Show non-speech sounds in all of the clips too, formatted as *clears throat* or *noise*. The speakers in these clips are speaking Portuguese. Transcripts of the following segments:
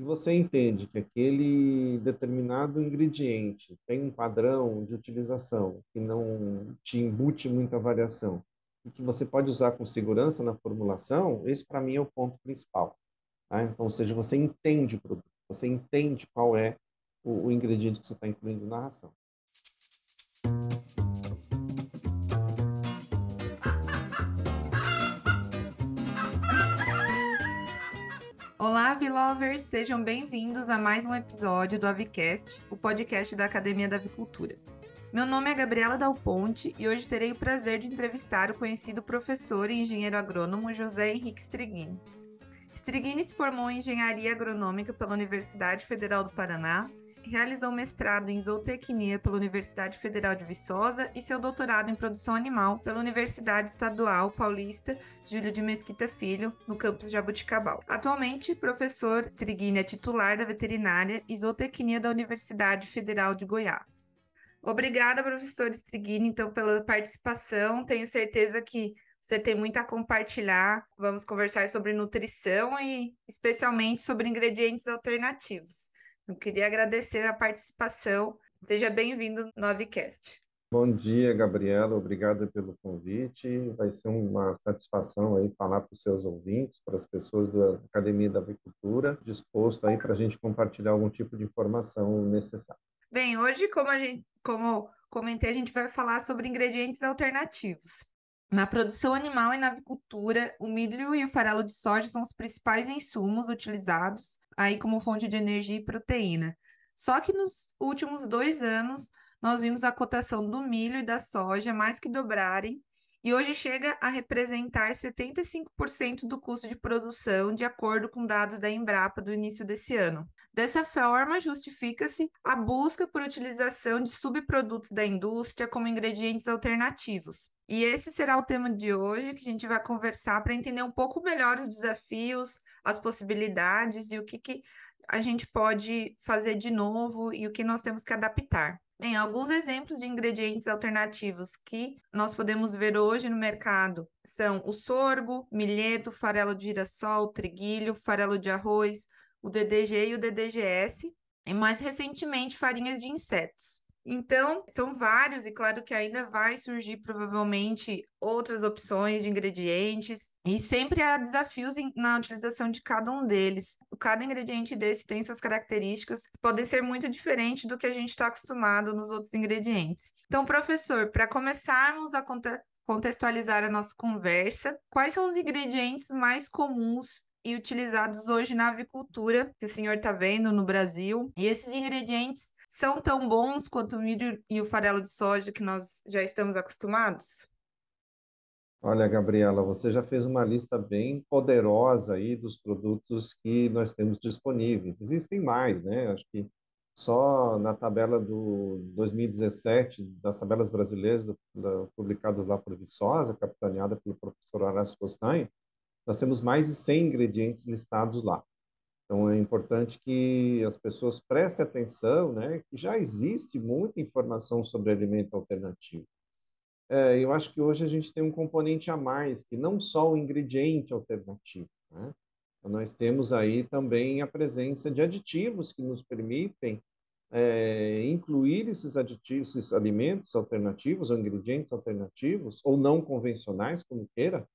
se você entende que aquele determinado ingrediente tem um padrão de utilização que não te embute muita variação e que você pode usar com segurança na formulação, esse para mim é o ponto principal. Tá? Então, ou seja, você entende o produto, você entende qual é o, o ingrediente que você está incluindo na ração. Olá, Avilovers! Sejam bem-vindos a mais um episódio do Avicast, o podcast da Academia da Avicultura. Meu nome é Gabriela Dal Ponte e hoje terei o prazer de entrevistar o conhecido professor e engenheiro agrônomo José Henrique Strigini. Strigini se formou em Engenharia Agronômica pela Universidade Federal do Paraná realizou mestrado em zootecnia pela Universidade Federal de Viçosa e seu doutorado em produção animal pela Universidade Estadual Paulista Júlio de Mesquita Filho, no campus Jabuticabal. Atualmente, professor Triguini é titular da veterinária e zootecnia da Universidade Federal de Goiás. Obrigada, professor Striguini, então, pela participação. Tenho certeza que você tem muito a compartilhar. Vamos conversar sobre nutrição e especialmente sobre ingredientes alternativos. Eu queria agradecer a participação. Seja bem-vindo no Avicast. Bom dia, Gabriela. Obrigado pelo convite. Vai ser uma satisfação aí falar para os seus ouvintes, para as pessoas da Academia da Agricultura, disposto aí para a gente compartilhar algum tipo de informação necessária. Bem, hoje, como a gente, como comentei, a gente vai falar sobre ingredientes alternativos. Na produção animal e na avicultura, o milho e o farelo de soja são os principais insumos utilizados aí como fonte de energia e proteína. Só que nos últimos dois anos, nós vimos a cotação do milho e da soja mais que dobrarem e hoje chega a representar 75% do custo de produção, de acordo com dados da Embrapa do início desse ano. Dessa forma, justifica-se a busca por utilização de subprodutos da indústria como ingredientes alternativos. E esse será o tema de hoje que a gente vai conversar para entender um pouco melhor os desafios, as possibilidades e o que, que a gente pode fazer de novo e o que nós temos que adaptar. Bem, alguns exemplos de ingredientes alternativos que nós podemos ver hoje no mercado são o sorgo, milheto, farelo de girassol, triguilho, farelo de arroz, o DDG e o DDGS, e mais recentemente farinhas de insetos. Então, são vários, e claro que ainda vai surgir provavelmente outras opções de ingredientes, e sempre há desafios na utilização de cada um deles. Cada ingrediente desse tem suas características, podem ser muito diferentes do que a gente está acostumado nos outros ingredientes. Então, professor, para começarmos a contextualizar a nossa conversa, quais são os ingredientes mais comuns e utilizados hoje na avicultura, que o senhor está vendo no Brasil. E esses ingredientes são tão bons quanto o milho e o farelo de soja que nós já estamos acostumados? Olha, Gabriela, você já fez uma lista bem poderosa aí dos produtos que nós temos disponíveis. Existem mais, né? Acho que só na tabela do 2017, das tabelas brasileiras do, da, publicadas lá por Viçosa, capitaneada pelo professor Horácio Costanho, nós temos mais de 100 ingredientes listados lá. Então é importante que as pessoas prestem atenção, né, que já existe muita informação sobre alimento alternativo. É, eu acho que hoje a gente tem um componente a mais, que não só o ingrediente alternativo, né? Então, nós temos aí também a presença de aditivos que nos permitem é, incluir esses aditivos, esses alimentos alternativos ou ingredientes alternativos, ou não convencionais, como queira,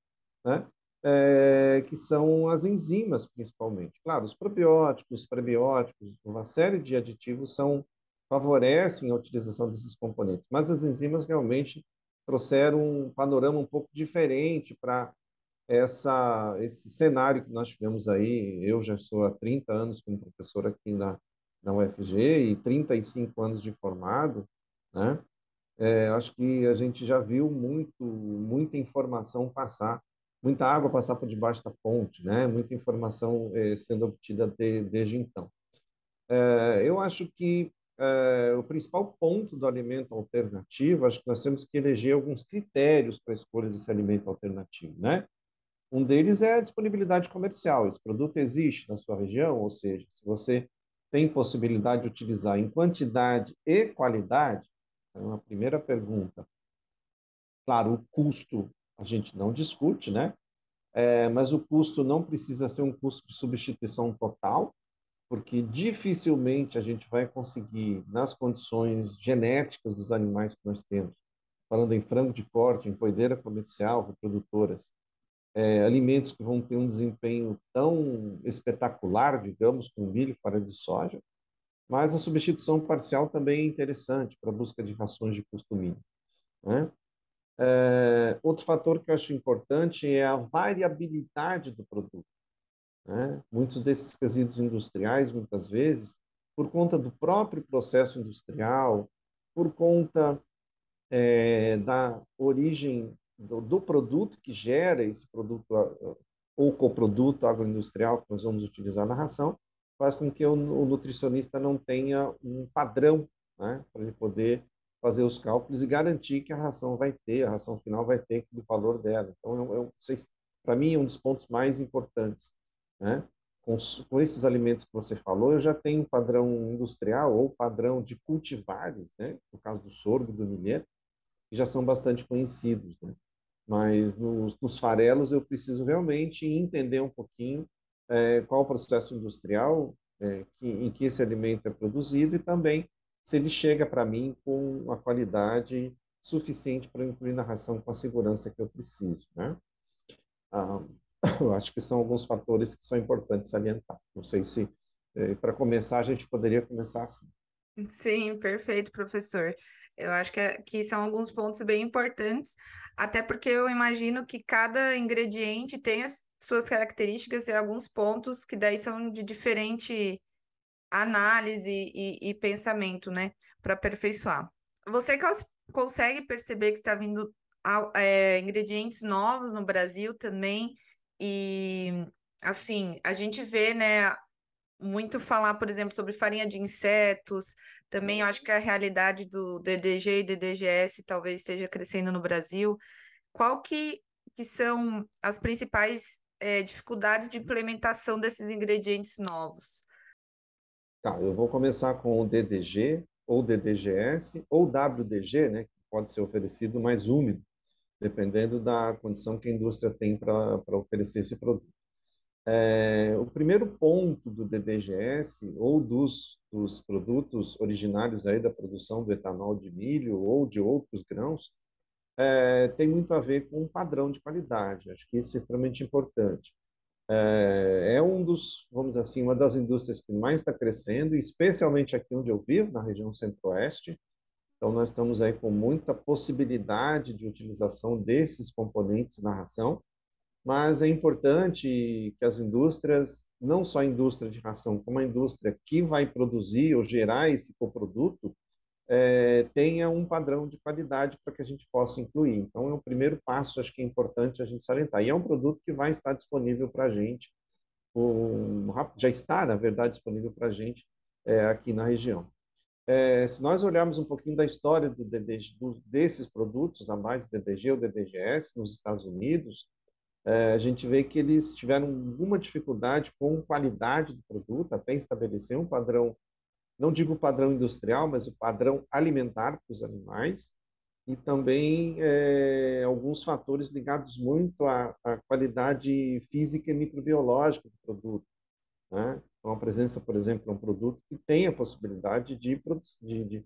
né? É, que são as enzimas, principalmente. Claro, os probióticos, os prebióticos, uma série de aditivos são favorecem a utilização desses componentes, mas as enzimas realmente trouxeram um panorama um pouco diferente para essa esse cenário que nós tivemos aí. Eu já sou há 30 anos como professor aqui na, na UFG e 35 anos de formado, né? É, acho que a gente já viu muito, muita informação passar muita água passar por debaixo da ponte, né? Muita informação eh, sendo obtida de, desde então. Eh, eu acho que eh, o principal ponto do alimento alternativo, acho que nós temos que eleger alguns critérios para a escolha desse alimento alternativo, né? Um deles é a disponibilidade comercial. Esse produto existe na sua região, ou seja, se você tem possibilidade de utilizar em quantidade e qualidade, é uma primeira pergunta. Claro, o custo a gente não discute, né? É, mas o custo não precisa ser um custo de substituição total, porque dificilmente a gente vai conseguir, nas condições genéticas dos animais que nós temos, falando em frango de corte, em poideira comercial, reprodutoras, é, alimentos que vão ter um desempenho tão espetacular, digamos, com milho farinha de soja, mas a substituição parcial também é interessante para a busca de rações de custo mínimo. Né? É, outro fator que eu acho importante é a variabilidade do produto. Né? Muitos desses resíduos industriais, muitas vezes, por conta do próprio processo industrial, por conta é, da origem do, do, produto que gera esse produto ou coproduto agroindustrial que nós vamos utilizar na ração, faz com que o, o nutricionista não tenha um padrão né, para ele poder fazer os cálculos e garantir que a ração vai ter, a ração final vai ter o valor dela. Então, para mim, é um dos pontos mais importantes. Né? Com, com, esses alimentos que você falou, eu já tenho um padrão industrial ou padrão de cultivares, né? no caso do sorgo do milheto, que já são bastante conhecidos. Né? Mas nos, nos farelos eu preciso realmente entender um pouquinho é, qual o processo industrial é, que, em que esse alimento é produzido e também se ele chega para mim com uma qualidade suficiente para incluir na ração com a segurança que eu preciso. Né? Ah, *coughs* eu acho que são alguns fatores que são importantes salientar. Não sei se, é, para começar, a gente poderia começar assim. Sim, perfeito, professor. Eu acho que, é, que são alguns pontos bem importantes, até porque eu imagino que cada ingrediente tem as suas características e alguns pontos que daí são de diferente análise e, e pensamento, né, para aperfeiçoar. Você cons consegue perceber que está vindo é, ingredientes novos no Brasil também, e assim, a gente vê, né, muito falar, por exemplo, sobre farinha de insetos. Também eu acho que a realidade do DDG e DDGS talvez esteja crescendo no Brasil. Qual que, que são as principais é, dificuldades de implementação desses ingredientes novos? Tá, eu vou começar com o DDG ou DDGS ou WDG, né, que pode ser oferecido mais úmido, dependendo da condição que a indústria tem para oferecer esse produto. É, o primeiro ponto do DDGS ou dos, dos produtos originários aí da produção do etanol de milho ou de outros grãos é, tem muito a ver com o padrão de qualidade. Acho que isso é extremamente importante. É, é um dos, vamos dizer assim, uma das indústrias que mais está crescendo, especialmente aqui onde eu vivo, na região centro-oeste. Então, nós estamos aí com muita possibilidade de utilização desses componentes na ração mas é importante que as indústrias, não só a indústria de ração, como a indústria que vai produzir ou gerar esse coproduto, é, tenha um padrão de qualidade para que a gente possa incluir. Então, é o primeiro passo, acho que é importante a gente salientar. E é um produto que vai estar disponível para a gente, um, já está, na verdade, disponível para a gente é, aqui na região. É, se nós olharmos um pouquinho da história do DDG, do, desses produtos, a mais DDG ou DDGS nos Estados Unidos, é, a gente vê que eles tiveram alguma dificuldade com qualidade do produto, até estabelecer um padrão, não digo padrão industrial, mas o padrão alimentar para os animais, e também é, alguns fatores ligados muito à, à, qualidade física e microbiológica do produto. Né? Então, a presença, por exemplo, de um produto que tem a possibilidade de, de, de,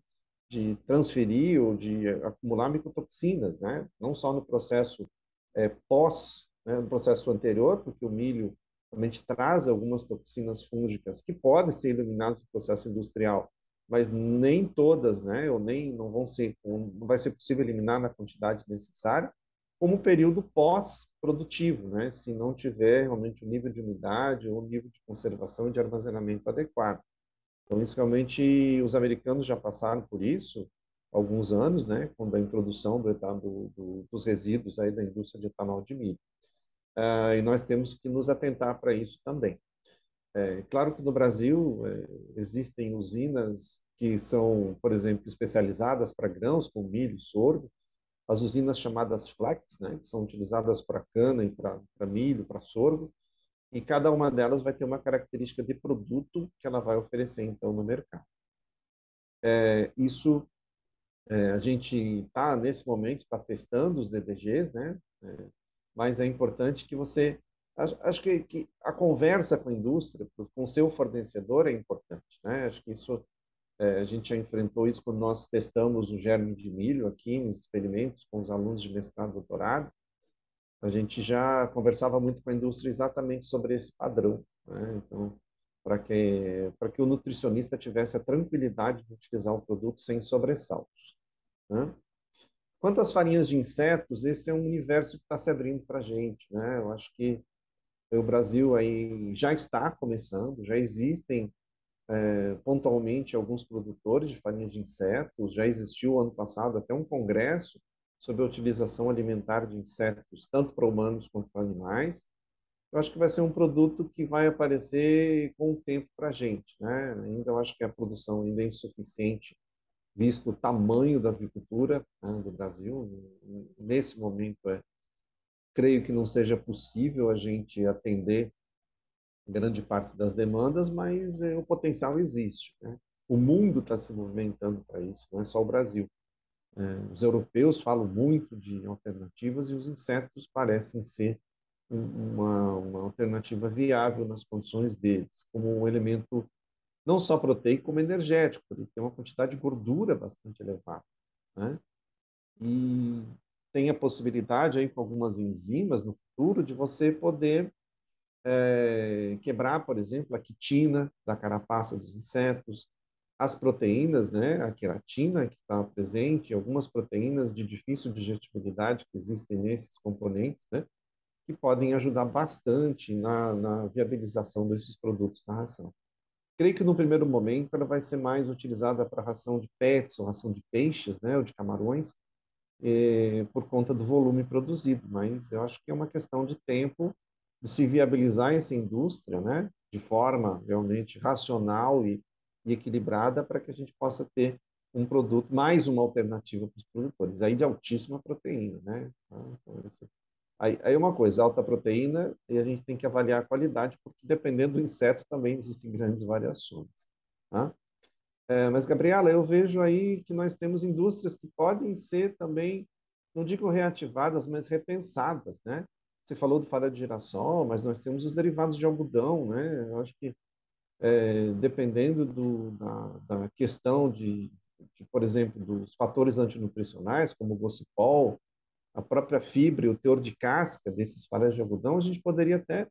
de transferir ou de acumular micotoxinas, né? não só no processo é, pós né, no processo anterior, porque o milho realmente traz algumas toxinas fúngicas que podem ser eliminadas no processo industrial, mas nem todas, né, ou nem não vão ser, não vai ser possível eliminar na quantidade necessária, como período pós-produtivo, né, se não tiver realmente o um nível de umidade ou um nível de conservação e de armazenamento adequado. Então, isso realmente os americanos já passaram por isso alguns anos, né, quando a introdução do, do, do, dos resíduos aí da indústria de etanol de milho uh, e nós temos que nos atentar para isso também. É, claro que no Brasil é, existem usinas que são, por exemplo, especializadas para grãos, como milho, sorgo, as usinas chamadas flex, né, que são utilizadas para cana e para milho, para sorgo, e cada uma delas vai ter uma característica de produto que ela vai oferecer então no mercado. É, isso é, a gente está nesse momento está testando os DDGs, né? É, mas é importante que você Acho, que, que, a conversa com a indústria, com o seu fornecedor é importante, né? Acho que isso é, a gente já enfrentou isso quando nós testamos o germe de milho aqui nos experimentos com os alunos de mestrado e doutorado. A gente já conversava muito com a indústria exatamente sobre esse padrão, né? Então, para que para que o nutricionista tivesse a tranquilidade de utilizar o produto sem sobressaltos. Né? Quanto às farinhas de insetos, esse é um universo que está se abrindo para a gente, né? Eu acho que o Brasil aí já está começando, já existem é, pontualmente alguns produtores de farinha de insetos, já existiu ano passado até um congresso sobre a utilização alimentar de insetos, tanto para humanos quanto para animais. Eu acho que vai ser um produto que vai aparecer com o tempo para a gente. Né? Ainda eu acho que a produção ainda é insuficiente visto o tamanho da agricultura né, do Brasil. Nesse momento, é, creio que não seja possível a gente atender grande parte das demandas, mas é, o potencial existe. Né? O mundo está se movimentando para isso, não é só o Brasil. É, os europeus falam muito de alternativas e os insetos parecem ser uma, uma alternativa viável nas condições deles, como um elemento não só proteico, como energético. Ele tem uma quantidade de gordura bastante elevada. Né? E tem a possibilidade, aí, com algumas enzimas no futuro, de você poder é, quebrar, por exemplo, a quitina da carapaça dos insetos, as proteínas, né, a queratina que está presente, algumas proteínas de difícil digestibilidade que existem nesses componentes, né, que podem ajudar bastante na, na viabilização desses produtos na ração. Creio que no primeiro momento ela vai ser mais utilizada para ração de pets ou ração de peixes, né, ou de camarões, eh, por conta do volume produzido. Mas eu acho que é uma questão de tempo de se viabilizar essa indústria, né, de forma realmente racional e, e equilibrada para que a gente possa ter um produto mais uma alternativa para os produtores, aí de altíssima proteína, né? Então, Aí, aí uma coisa, alta proteína, e a gente tem que avaliar a qualidade, porque dependendo do inseto também existem grandes variações. Tá? É, mas, Gabriela, eu vejo aí que nós temos indústrias que podem ser também, não digo reativadas, mas repensadas, né? Você falou do farelo de girassol, mas nós temos os derivados de algodão, né? Eu acho que, é, dependendo do, da, da questão de, de, por exemplo, dos fatores antinutricionais, como o gocipol, a própria fibra o teor de casca desses faréis de algodão, a gente poderia até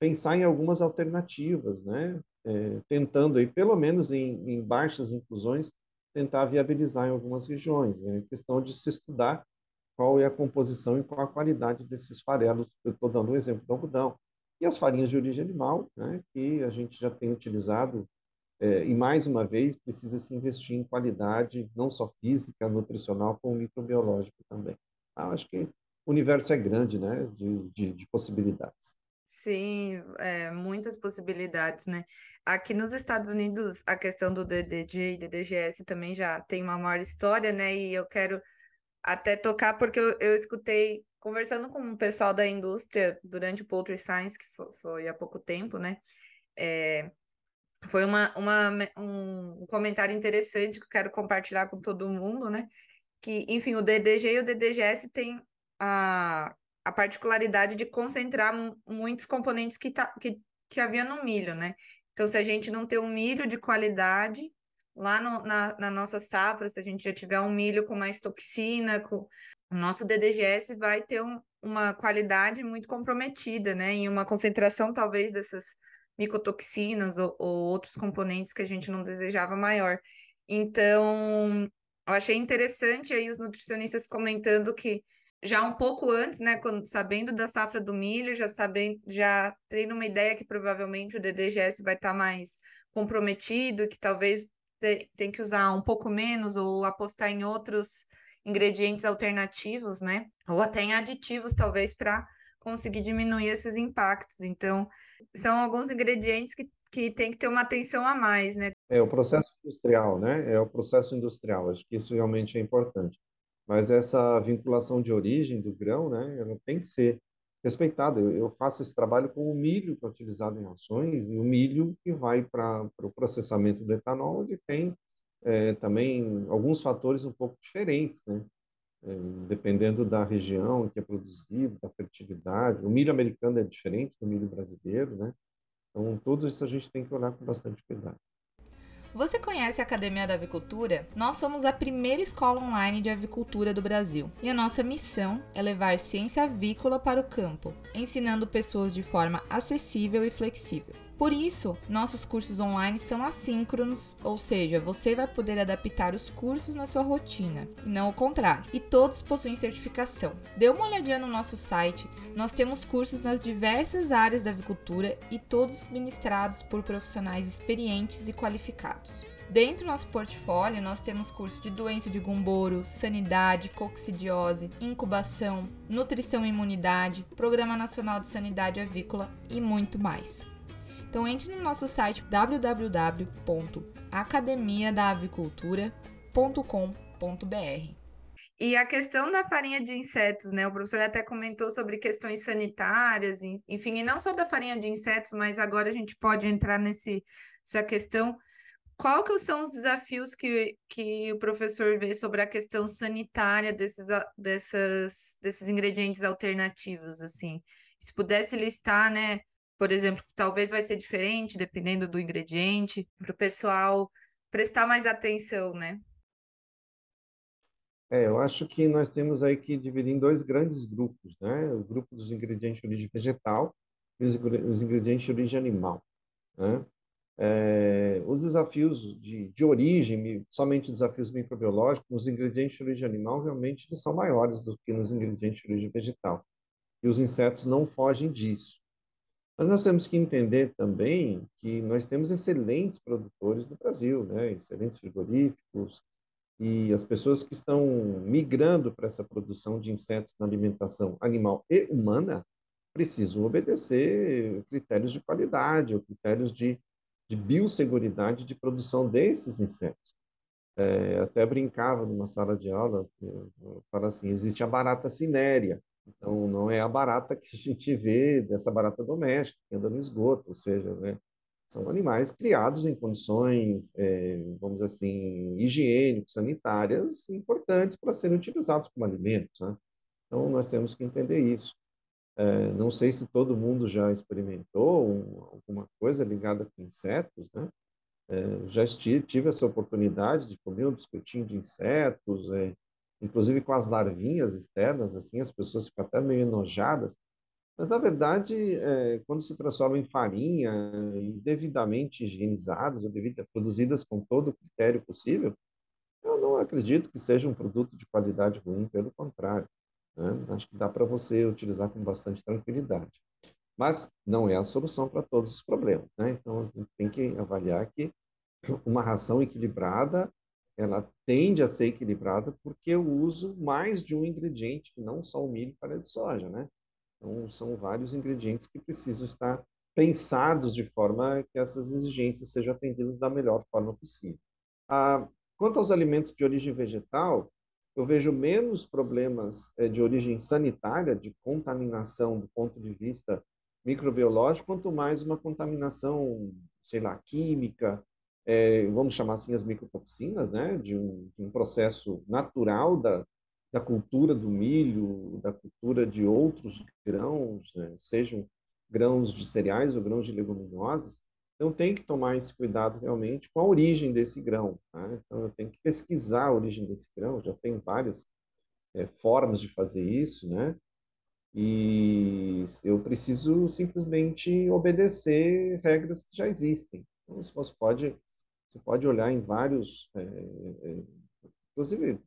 pensar em algumas alternativas, né? É, tentando aí, pelo menos em, em, baixas inclusões, tentar viabilizar em algumas regiões. É questão de se estudar qual é a composição e qual a qualidade desses farelos. Eu estou dando um exemplo do algodão. E as farinhas de origem animal, né, que a gente já tem utilizado, é, e mais uma vez precisa se investir em qualidade, não só física, nutricional, como microbiológica também. Ah, acho que o universo é grande, né, de, de, de possibilidades. Sim, é, muitas possibilidades, né? Aqui nos Estados Unidos, a questão do DDG e DDGS também já tem uma maior história, né? E eu quero até tocar, porque eu, eu escutei, conversando com o pessoal da indústria durante o Poultry Science, que foi, foi há pouco tempo, né? É, foi uma, uma, um comentário interessante que eu quero compartilhar com todo mundo, né? Que, enfim, o DDG e o DDGS têm a, a particularidade de concentrar muitos componentes que, tá, que, que havia no milho, né? Então, se a gente não ter um milho de qualidade lá no, na, na nossa safra, se a gente já tiver um milho com mais toxina, com, o nosso DDGS vai ter um, uma qualidade muito comprometida, né? E uma concentração, talvez, dessas micotoxinas ou, ou outros componentes que a gente não desejava maior. Então, eu achei interessante aí os nutricionistas comentando que já um pouco antes, né, quando, sabendo da safra do milho, já sabendo, já tendo uma ideia que provavelmente o DDGS vai estar tá mais comprometido, que talvez te, tem que usar um pouco menos ou apostar em outros ingredientes alternativos, né? Ou até em aditivos, talvez, para conseguir diminuir esses impactos. Então, são alguns ingredientes que que tem que ter uma atenção a mais, né? É o processo industrial, né? É o processo industrial. Acho que isso realmente é importante. Mas essa vinculação de origem do grão, né? Ela tem que ser respeitada. Eu, faço esse trabalho com o milho que é utilizado em ações e o milho que vai para o pro processamento do etanol, ele tem é, também alguns fatores um pouco diferentes, né? é, dependendo da região que é produzido, da fertilidade. O milho americano é diferente do milho brasileiro, né? Então, tudo isso a gente tem que olhar com bastante cuidado. Você conhece a Academia da Avicultura? Nós somos a primeira escola online de avicultura do Brasil e a nossa missão é levar ciência avícola para o campo, ensinando pessoas de forma acessível e flexível. Por isso, nossos cursos online são assíncronos, ou seja, você vai poder adaptar os cursos na sua rotina, e não o contrário. E todos possuem certificação. Dê uma olhadinha no nosso site, nós temos cursos nas diversas áreas da avicultura e todos ministrados por profissionais experientes e qualificados. Dentro do nosso portfólio, nós temos curso de doença de gumboro, sanidade, coccidiose, incubação, nutrição e imunidade, Programa Nacional de Sanidade Avícola e muito mais. Então entre no nosso site www.academiadaavicultura.com.br. E a questão da farinha de insetos, né? O professor até comentou sobre questões sanitárias, enfim, e não só da farinha de insetos, mas agora a gente pode entrar nesse, nessa questão. Qual que são os desafios que, que o professor vê sobre a questão sanitária desses, dessas, desses ingredientes alternativos, assim? Se pudesse listar, né, por exemplo, que talvez vai ser diferente dependendo do ingrediente, para o pessoal prestar mais atenção, né? É, eu acho que nós temos aí que dividir em dois grandes grupos, né? O grupo dos ingredientes de origem vegetal e os, os ingredientes de origem animal, né? É, os desafios de, de origem, somente desafios microbiológicos, nos ingredientes de origem animal realmente são maiores do que nos ingredientes de origem vegetal. E os insetos não fogem disso. Mas nós temos que entender também que nós temos excelentes produtores no Brasil, né? excelentes frigoríficos, e as pessoas que estão migrando para essa produção de insetos na alimentação animal e humana precisam obedecer critérios de qualidade, ou critérios de, de biosseguridade de produção desses insetos. É, até brincava numa sala de aula, fala assim, existe a barata cinérea, então, não é a barata que a gente vê dessa barata doméstica que anda no esgoto, ou seja, né, são animais criados em condições, é, vamos dizer assim, higiênicas, sanitárias, importantes para serem utilizados como alimentos. Né? Então, nós temos que entender isso. É, não sei se todo mundo já experimentou um, alguma coisa ligada com insetos, né? É, já tive essa oportunidade de comer um biscoitinho de insetos, é, inclusive com as larvinhas externas, assim, as pessoas ficam até meio enojadas. Mas, na verdade, é, quando se transforma em farinha e devidamente higienizadas ou devidamente produzidas com todo o critério possível, eu não acredito que seja um produto de qualidade ruim, pelo contrário. Né? Acho que dá para você utilizar com bastante tranquilidade. Mas não é a solução para todos os problemas. Né? Então, a gente tem que avaliar que uma ração equilibrada ela tende a ser equilibrada porque eu uso mais de um ingrediente, que não só o milho farinha de soja, né? Então, são vários ingredientes que precisam estar pensados de forma que essas exigências sejam atendidas da melhor forma possível. Ah, quanto aos alimentos de origem vegetal, eu vejo menos problemas é, de origem sanitária, de contaminação do ponto de vista microbiológico, quanto mais uma contaminação, sei lá, química, é, vamos chamar assim, as micotoxinas, né, de um, de um processo natural da, da cultura do milho, da cultura de outros grãos, né, sejam grãos de cereais ou grãos de leguminosas. Então, tem que tomar esse cuidado realmente com a origem desse grão. Tá? Então, eu tenho que pesquisar a origem desse grão, já tem várias é, formas de fazer isso, né? E eu preciso simplesmente obedecer regras que já existem. Então, você pode você pode olhar em vários, é, é, inclusive,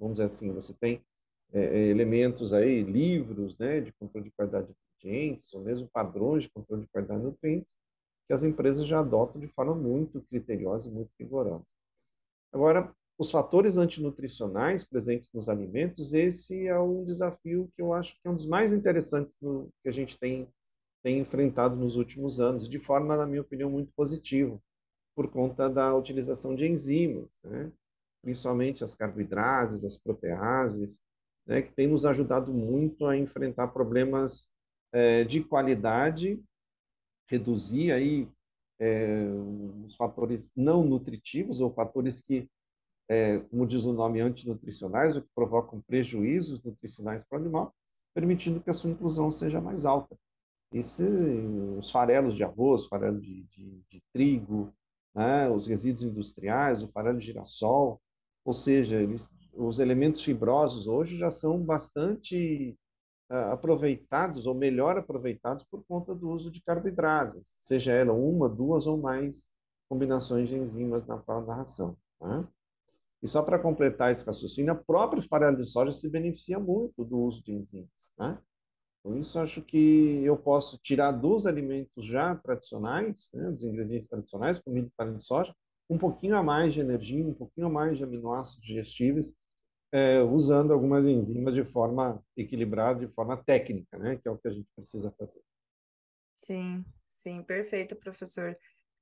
vamos dizer assim, você tem é, elementos aí, livros, né, de controle de qualidade de nutrientes, ou mesmo padrões de controle de qualidade de nutrientes, que as empresas já adotam de forma muito criteriosa e muito rigorosa. Agora, os fatores antinutricionais presentes nos alimentos, esse é um desafio que eu acho que é um dos mais interessantes no, que a gente tem, tem enfrentado nos últimos anos, de forma, na minha opinião, muito positiva por conta da utilização de enzimas, né? principalmente as carboidrases, as proteases, né? que tem nos ajudado muito a enfrentar problemas é, de qualidade, reduzir aí é, os fatores não nutritivos ou fatores que é, como diz o nome, antinutricionais, o que provocam prejuízos nutricionais para o animal, permitindo que a sua inclusão seja mais alta. E se os farelos de arroz, farelo de, de, de trigo, né, os resíduos industriais, o farelo de girassol, ou seja, eles, os elementos fibrosos hoje já são bastante uh, aproveitados ou melhor aproveitados por conta do uso de carboidratos, seja ela uma, duas ou mais combinações de enzimas na, na ração. Né? E só para completar esse raciocínio, a própria farelo de soja se beneficia muito do uso de enzimas. Né? Por isso, acho que eu posso tirar dos alimentos já tradicionais, né, dos ingredientes tradicionais, como milho farelo de soja, um pouquinho a mais de energia, um pouquinho a mais de aminoácidos digestíveis, é, usando algumas enzimas de forma equilibrada, de forma técnica, né, que é o que a gente precisa fazer. Sim, sim, perfeito, professor.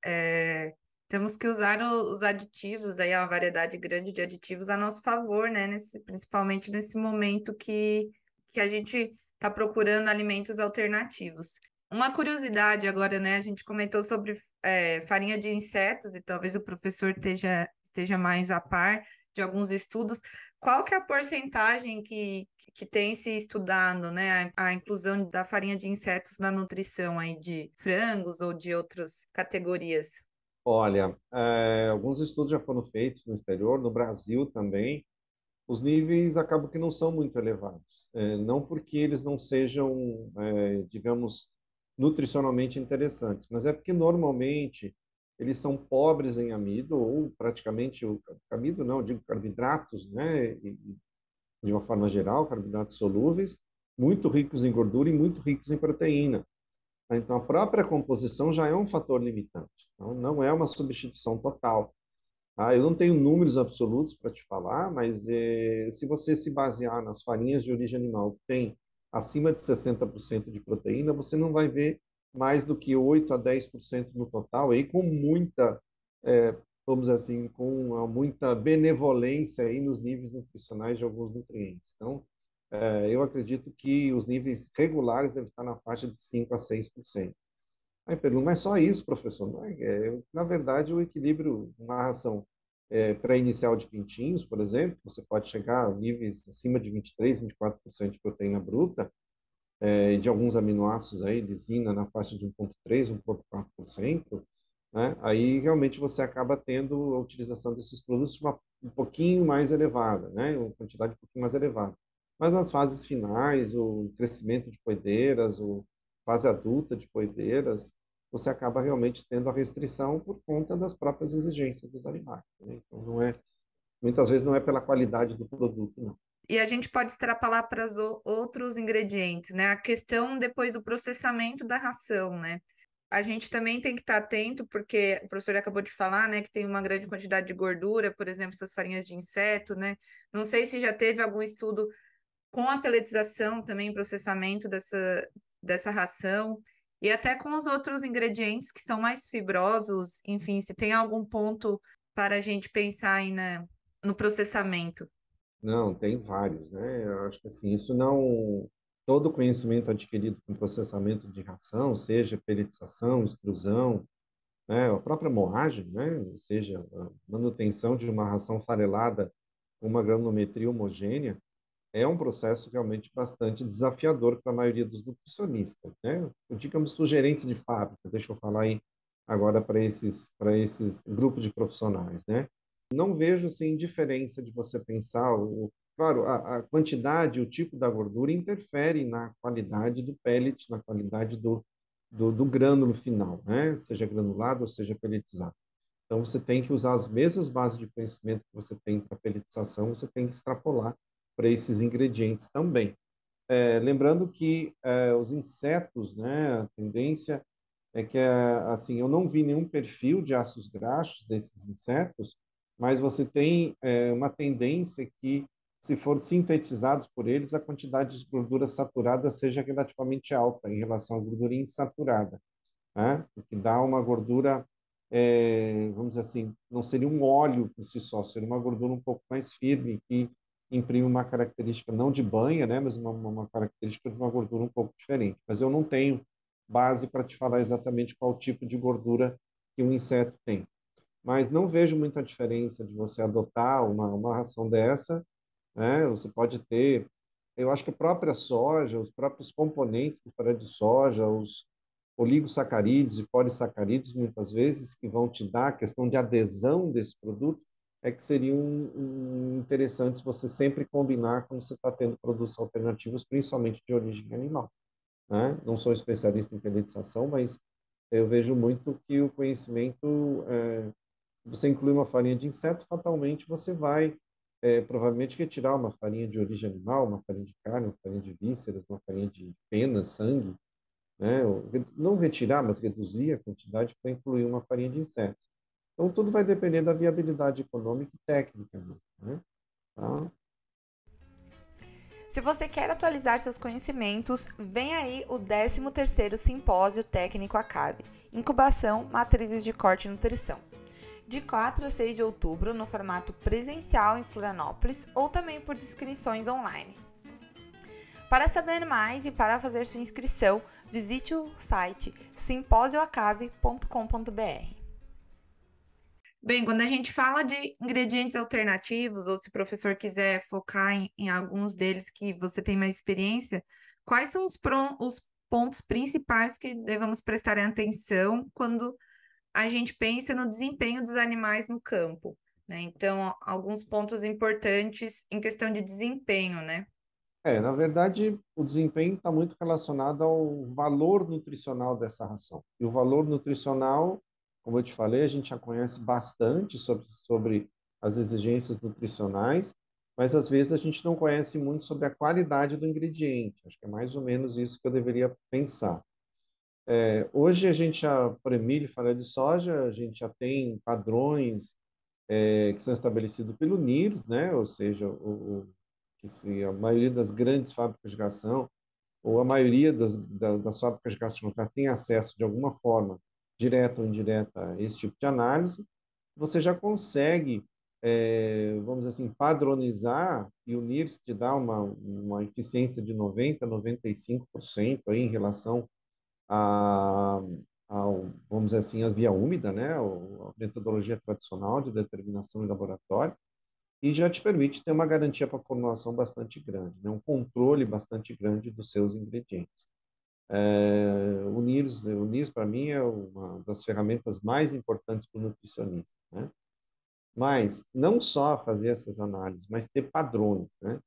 É, temos que usar os aditivos, aí a variedade grande de aditivos a nosso favor, né? Nesse, principalmente nesse momento que, que a gente está procurando alimentos alternativos. Uma curiosidade agora, né? A gente comentou sobre é, farinha de insetos e talvez o professor esteja, esteja mais a par de alguns estudos. Qual que é a porcentagem que, que tem se estudado, né? A, a inclusão da farinha de insetos na nutrição aí de frangos ou de outras categorias? Olha, é, alguns estudos já foram feitos no exterior, no Brasil também. Os níveis acabam que não são muito elevados. É, não porque eles não sejam, é, digamos, nutricionalmente interessantes, mas é porque normalmente eles são pobres em amido ou praticamente o amido não, digo carboidratos, né, e, de uma forma geral, carboidratos solúveis, muito ricos em gordura e muito ricos em proteína. Então, a própria composição já é um fator limitante, então, não é uma substituição total. Ah, eu não tenho números absolutos para te falar, mas eh, se você se basear nas farinhas de origem animal que tem acima de 60% de proteína, você não vai ver mais do que 8 a 10% no total, aí com muita, eh, vamos dizer assim, com muita benevolência aí nos níveis nutricionais de alguns nutrientes. Então, é, eu acredito que os níveis regulares devem estar na faixa de 5% a 6%. Aí pergunto, mas só isso, professor? É, é, na verdade, o equilíbrio, uma ração é, pré-inicial de pintinhos, por exemplo, você pode chegar a níveis acima de 23%, 24% de proteína bruta, é, de alguns aminoácidos aí, lisina na faixa de 1,3%, 1,4%, né? aí realmente você acaba tendo a utilização desses produtos uma, um pouquinho mais elevada, né? uma quantidade um pouquinho mais elevada. Mas nas fases finais, o crescimento de poedeiras, o fase adulta de poedeiras, você acaba realmente tendo a restrição por conta das próprias exigências dos animais. Né? Então, não é, muitas vezes não é pela qualidade do produto, não. E a gente pode extrapolar para os outros ingredientes, né? A questão depois do processamento da ração, né? A gente também tem que estar atento, porque o professor acabou de falar, né, que tem uma grande quantidade de gordura, por exemplo, essas farinhas de inseto, né? Não sei se já teve algum estudo com a peletização também, processamento dessa, dessa ração, e até com os outros ingredientes que são mais fibrosos, enfim, se tem algum ponto para a gente pensar aí na, no processamento. Não, tem vários, né? Eu acho que assim, isso não. Todo conhecimento adquirido com processamento de ração, seja peletização, extrusão, né, a própria moagem, né, ou seja, a manutenção de uma ração farelada com uma granulometria homogênea, é um processo realmente bastante desafiador para a maioria dos nutricionistas, né? Digamos, os gerentes de fábrica, deixa eu falar aí agora para esses, para esses grupos de profissionais, né? Não vejo, assim, diferença de você pensar, o, claro, a, a quantidade, o tipo da gordura interfere na qualidade do pellet, na qualidade do, do, do grânulo final, né? Seja granulado ou seja pelletizado. Então, você tem que usar as mesmas bases de conhecimento que você tem para pelletização, você tem que extrapolar para esses ingredientes também. É, lembrando que é, os insetos, né, a tendência é que, assim, eu não vi nenhum perfil de ácidos graxos desses insetos, mas você tem é, uma tendência que, se for sintetizados por eles, a quantidade de gordura saturada seja relativamente alta em relação à gordura insaturada, né? o que dá uma gordura, é, vamos dizer assim, não seria um óleo por si só, seria uma gordura um pouco mais firme, que imprime uma característica não de banha, né, mas uma, uma característica de uma gordura um pouco diferente. Mas eu não tenho base para te falar exatamente qual tipo de gordura que um inseto tem. mas não vejo muita diferença de você adotar uma, uma ração dessa, né? Você pode ter, eu acho que a própria soja, os próprios componentes do farelo de soja, os oligosacarídeos e polissacarídeos, muitas vezes, que vão te dar a questão de adesão desse produto, é que seriam um, interessantes você sempre combinar quando você está tendo produtos alternativos, principalmente de origem animal. Né? Não sou especialista em peletização, mas eu vejo muito que o conhecimento, é, você inclui uma farinha de inseto, fatalmente você vai é, provavelmente retirar uma farinha de origem animal, uma farinha de carne, uma farinha de vísceras, uma farinha de pena, sangue, né? não retirar, mas reduzir a quantidade para incluir uma farinha de insetos. Então, tudo vai depender da viabilidade econômica e técnica. Né? Tá? Se você quer atualizar seus conhecimentos, vem aí o 13º Simpósio Técnico ACAB, Incubação, Matrizes de Corte e Nutrição, de 4 a 6 de outubro no formato presencial em Florianópolis ou também por inscrições online. Para saber mais e para fazer sua inscrição, visite o site simposioacave.com.br. Bem, quando a gente fala de ingredientes alternativos, ou se o professor quiser focar em, em alguns deles que você tem mais experiência, quais são os, os pontos principais que devemos prestar atenção quando a gente pensa no desempenho dos animais no campo? Né? Então, alguns pontos importantes em questão de desempenho, né? É, na verdade, o desempenho está muito relacionado ao valor nutricional dessa ração. E o valor nutricional, como eu te falei, a gente já conhece bastante sobre, sobre as exigências nutricionais, mas às vezes a gente não conhece muito sobre a qualidade do ingrediente. Acho que é mais ou menos isso que eu deveria pensar. É, hoje a gente já, por milho e de soja, a gente já tem padrões é, que são estabelecidos pelo NIRS, né? ou seja, o, que se a maioria das grandes fábricas de ração, ou a maioria das, das, das fábricas de já tem acesso de alguma forma, direta ou indireta, esse tipo de análise, você já consegue, é, vamos dizer assim, padronizar e o NIRS te dá uma, uma eficiência de 90%, 95% aí em relação a, vamos dizer assim, a via úmida, né, a metodologia tradicional de determinação em laboratório, e já te permite ter uma garantia para formulação bastante grande, né? um controle bastante grande dos seus ingredientes. É, o NIRS, o NIRS para mim é uma das ferramentas mais importantes para o nutricionista, né? Mas não só fazer essas análises, mas ter padrões, né?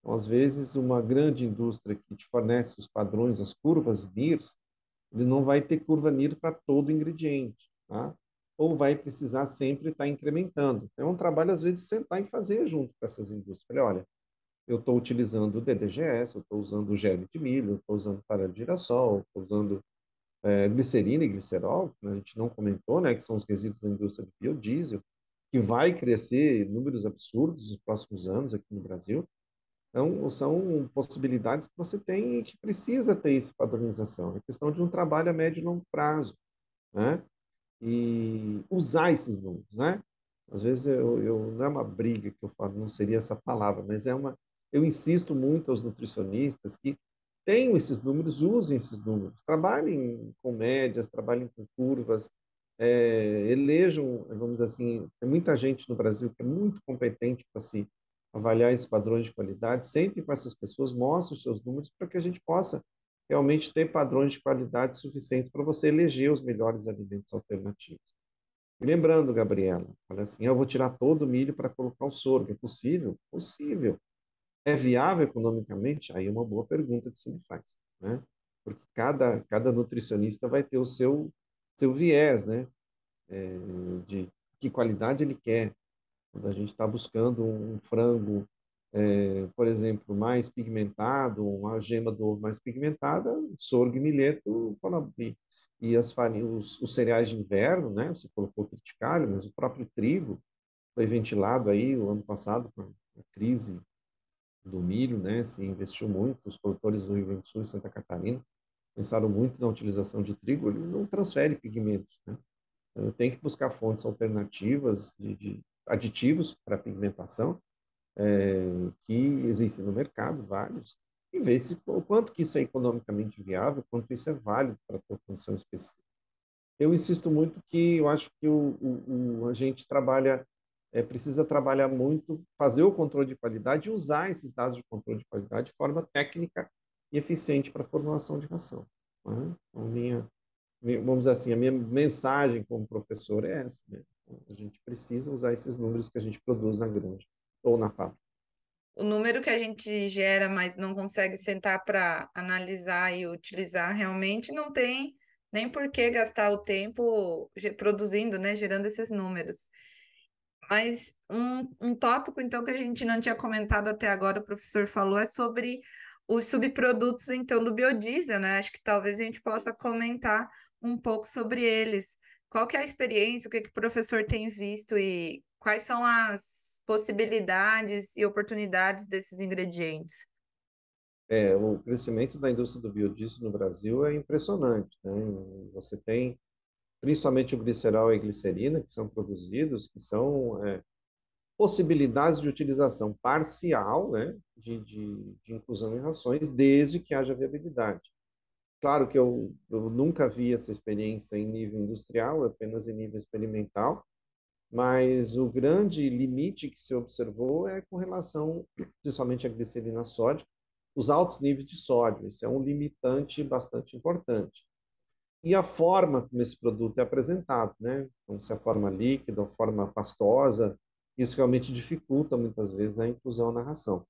Então, às vezes, uma grande indústria que te fornece os padrões, as curvas NIRS, ele não vai ter curva NIRS para todo ingrediente, tá? ou vai precisar sempre estar incrementando. Então, é um trabalho, às vezes, sentar e fazer junto com essas indústrias. Falei, olha, eu estou utilizando o DDGS, eu estou usando o gel de milho, estou usando farelo de girassol, estou usando é, glicerina e glicerol, que a gente não comentou, né, que são os resíduos da indústria de biodiesel, que vai crescer números absurdos nos próximos anos aqui no Brasil. Então, são possibilidades que você tem e que precisa ter essa padronização. É questão de um trabalho a médio e longo prazo. Né? e usar esses números, né? Às vezes eu, eu não é uma briga que eu falo, não seria essa palavra, mas é uma eu insisto muito aos nutricionistas que tenham esses números, usem esses números, trabalhem com médias, trabalhem com curvas, é, elejam, vamos dizer assim, tem muita gente no Brasil que é muito competente para se avaliar esses padrões de qualidade, sempre com essas pessoas, mostre os seus números para que a gente possa realmente ter padrões de qualidade suficientes para você eleger os melhores alimentos alternativos. E lembrando, Gabriela, olha assim, eu vou tirar todo o milho para colocar o sorgo. É possível? Possível. É viável economicamente? Aí é uma boa pergunta que se me faz, né? Porque cada, cada nutricionista vai ter o seu, seu viés, né? É, de que qualidade ele quer. Quando a gente está buscando um frango é, por exemplo, mais pigmentado, uma gema do ovo mais pigmentada, sorgo e milheto, e as farinhas, os, os, cereais de inverno, né? Você colocou o triticário, mas o próprio trigo foi ventilado aí o ano passado com a crise do milho, né? Se investiu muito, os produtores do Rio Grande do Sul e Santa Catarina pensaram muito na utilização de trigo, ele não transfere pigmentos, né? Então, tem que buscar fontes alternativas de, de aditivos para pigmentação é, que existem no mercado, vários, e ver se, o quanto que isso é economicamente viável, quanto isso é válido para a tua condição específica. Eu insisto muito que eu acho que o, o, o a gente trabalha, é, precisa trabalhar muito, fazer o controle de qualidade e usar esses dados de controle de qualidade de forma técnica e eficiente para a formulação de ração. Né? Então, minha, vamos dizer assim, a minha mensagem como professor é essa. Né? A gente precisa usar esses números que a gente produz na granja ou na fábrica. O número que a gente gera, mas não consegue sentar para analisar e utilizar realmente, não tem nem por que gastar o tempo produzindo, né, gerando esses números. Mas um, um tópico, então, que a gente não tinha comentado até agora, o professor falou, é sobre os subprodutos, então, do biodiesel, né? Acho que talvez a gente possa comentar um pouco sobre eles. Qual que é a experiência, o que, que o professor tem visto e quais são as possibilidades e oportunidades desses ingredientes? É, o crescimento da indústria do biodiesel no Brasil é impressionante. Né? Você tem principalmente o glicerol e a glicerina, que são produzidos, que são é, possibilidades de utilização parcial né, de, de, de, inclusão em rações, desde que haja viabilidade. Claro que eu, eu nunca vi essa experiência em nível industrial, apenas em nível experimental, mas o grande limite que se observou é com relação principalmente à glicerina sódica, os altos níveis de sódio. Isso é um limitante bastante importante. E a forma como esse produto é apresentado, né? Então, se é a forma líquida ou forma pastosa, isso realmente dificulta muitas vezes a inclusão na ração.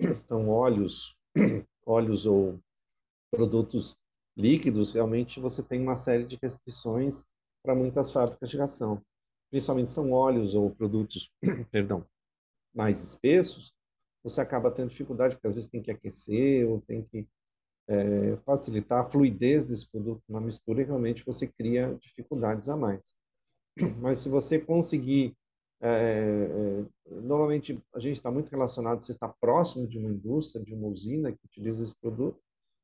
Então, óleos, *clears throat* óleos ou produtos líquidos, realmente você tem uma série de restrições para muitas fábricas de ração. Principalmente são óleos ou produtos, *clears throat* perdão, mais espessos, você acaba tendo dificuldade, porque às vezes tem que aquecer ou tem que é, facilitar a fluidez desse produto na mistura e realmente você cria dificuldades a mais. *clears throat* Mas se você conseguir, é, é, normalmente a gente está muito relacionado, se está próximo de uma indústria, de uma usina que utiliza esse produto,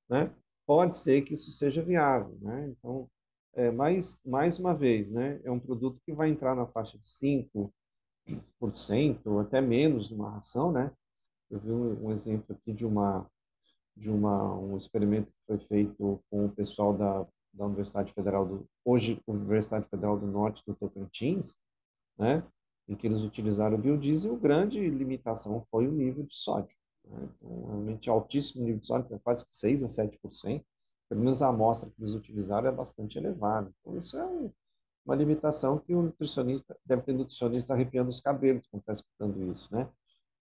né? Pode ser que isso seja viável, né? Então, é, mais, mais uma vez, né? É um produto que vai entrar na faixa de 5%, ou até menos numa ração, né? Eu vi um, um exemplo aqui de uma de uma um experimento que foi feito com o pessoal da, da Universidade Federal do hoje Universidade Federal do Norte do Tocantins, né? Em que eles utilizaram biodiesel, grande limitação foi o nível de sódio. Né? Então, realmente altíssimo nível de sódio, quase de 6 a 7%. Pelo menos a amostra que eles utilizaram é bastante elevada. Então, isso é um, uma limitação que o nutricionista, deve ter nutricionista arrepiando os cabelos quando está escutando isso, né?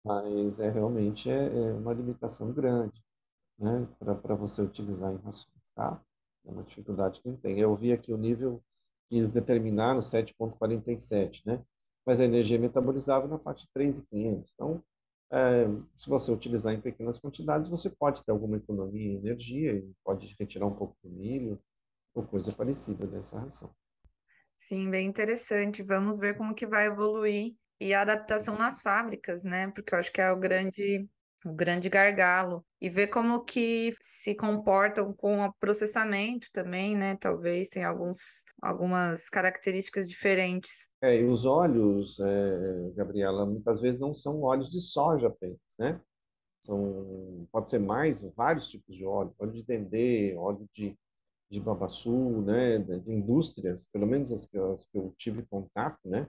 mas é realmente é, é uma limitação grande né, para você utilizar em rações. Tá? É uma dificuldade que tem. Eu vi aqui o nível que eles determinaram, 7,47, né? mas a energia metabolizável na faixa de 3,500. Então, é, se você utilizar em pequenas quantidades, você pode ter alguma economia em energia e pode retirar um pouco do milho ou coisa parecida dessa ração. Sim, bem interessante. Vamos ver como que vai evoluir e a adaptação nas fábricas, né? Porque eu acho que é o grande, o grande gargalo. E ver como que se comportam com o processamento também, né? Talvez tem alguns, algumas características diferentes. É, e os óleos, é, Gabriela, muitas vezes não são óleos de soja apenas, né? São, pode ser mais, vários tipos de óleo, óleo de dendê, óleo de, de babaçu, né? De, de indústrias, pelo menos as que, as que eu tive contato, né?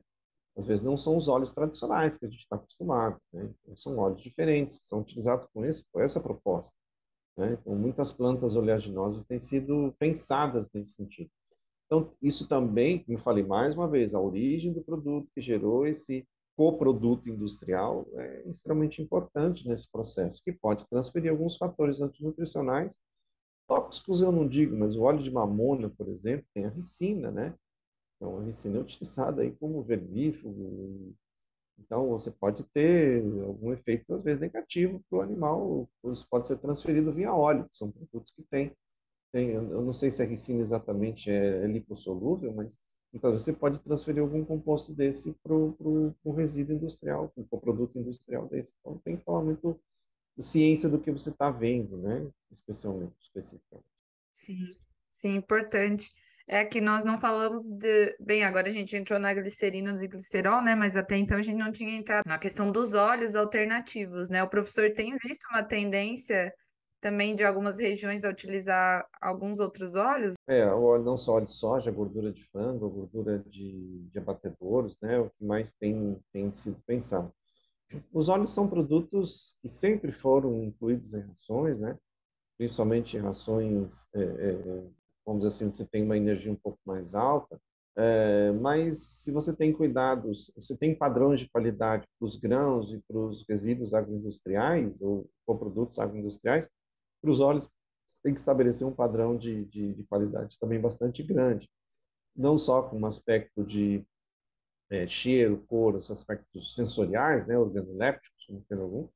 Às vezes não são os óleos tradicionais que a gente está acostumado, né? então, são óleos diferentes que são utilizados com, esse, com essa proposta. Né? Então, muitas plantas oleaginosas têm sido pensadas nesse sentido. Então, isso também, como eu falei mais uma vez, a origem do produto que gerou esse coproduto industrial é extremamente importante nesse processo, que pode transferir alguns fatores antinutricionais. Tóxicos eu não digo, mas o óleo de mamona, por exemplo, tem a ricina, né? Então, a ricina é utilizada aí como vermífugo. Então, você pode ter algum efeito, às vezes, negativo para o animal. Isso pode ser transferido via óleo, que são produtos que. Tem, eu não sei se a ricina exatamente é, é lipossolúvel, mas então você pode transferir algum composto desse para o resíduo industrial, para o produto industrial desse. Então, tem que falar muito ciência do que você está vendo, né? Especialmente, especificamente. Sim, sim, importante. É que nós não falamos de. Bem, agora a gente entrou na glicerina e glicerol, né? Mas até então a gente não tinha entrado na questão dos óleos alternativos, né? O professor tem visto uma tendência também de algumas regiões a utilizar alguns outros óleos? É, não só óleo de soja, gordura de frango, gordura de, de abatedouros, né? O que mais tem, tem sido pensado. Os óleos são produtos que sempre foram incluídos em rações, né? Principalmente em rações, é, é, vamos dizer assim, você tem uma energia um pouco mais alta, é, mas se você tem cuidados, você tem padrões de qualidade para os grãos e para os resíduos agroindustriais ou produtos agroindustriais, para os óleos tem que estabelecer um padrão de, de, de, qualidade também bastante grande. Não só com um aspecto de é, cheiro, cor, os aspectos sensoriais, né, organolépticos, como tem algum,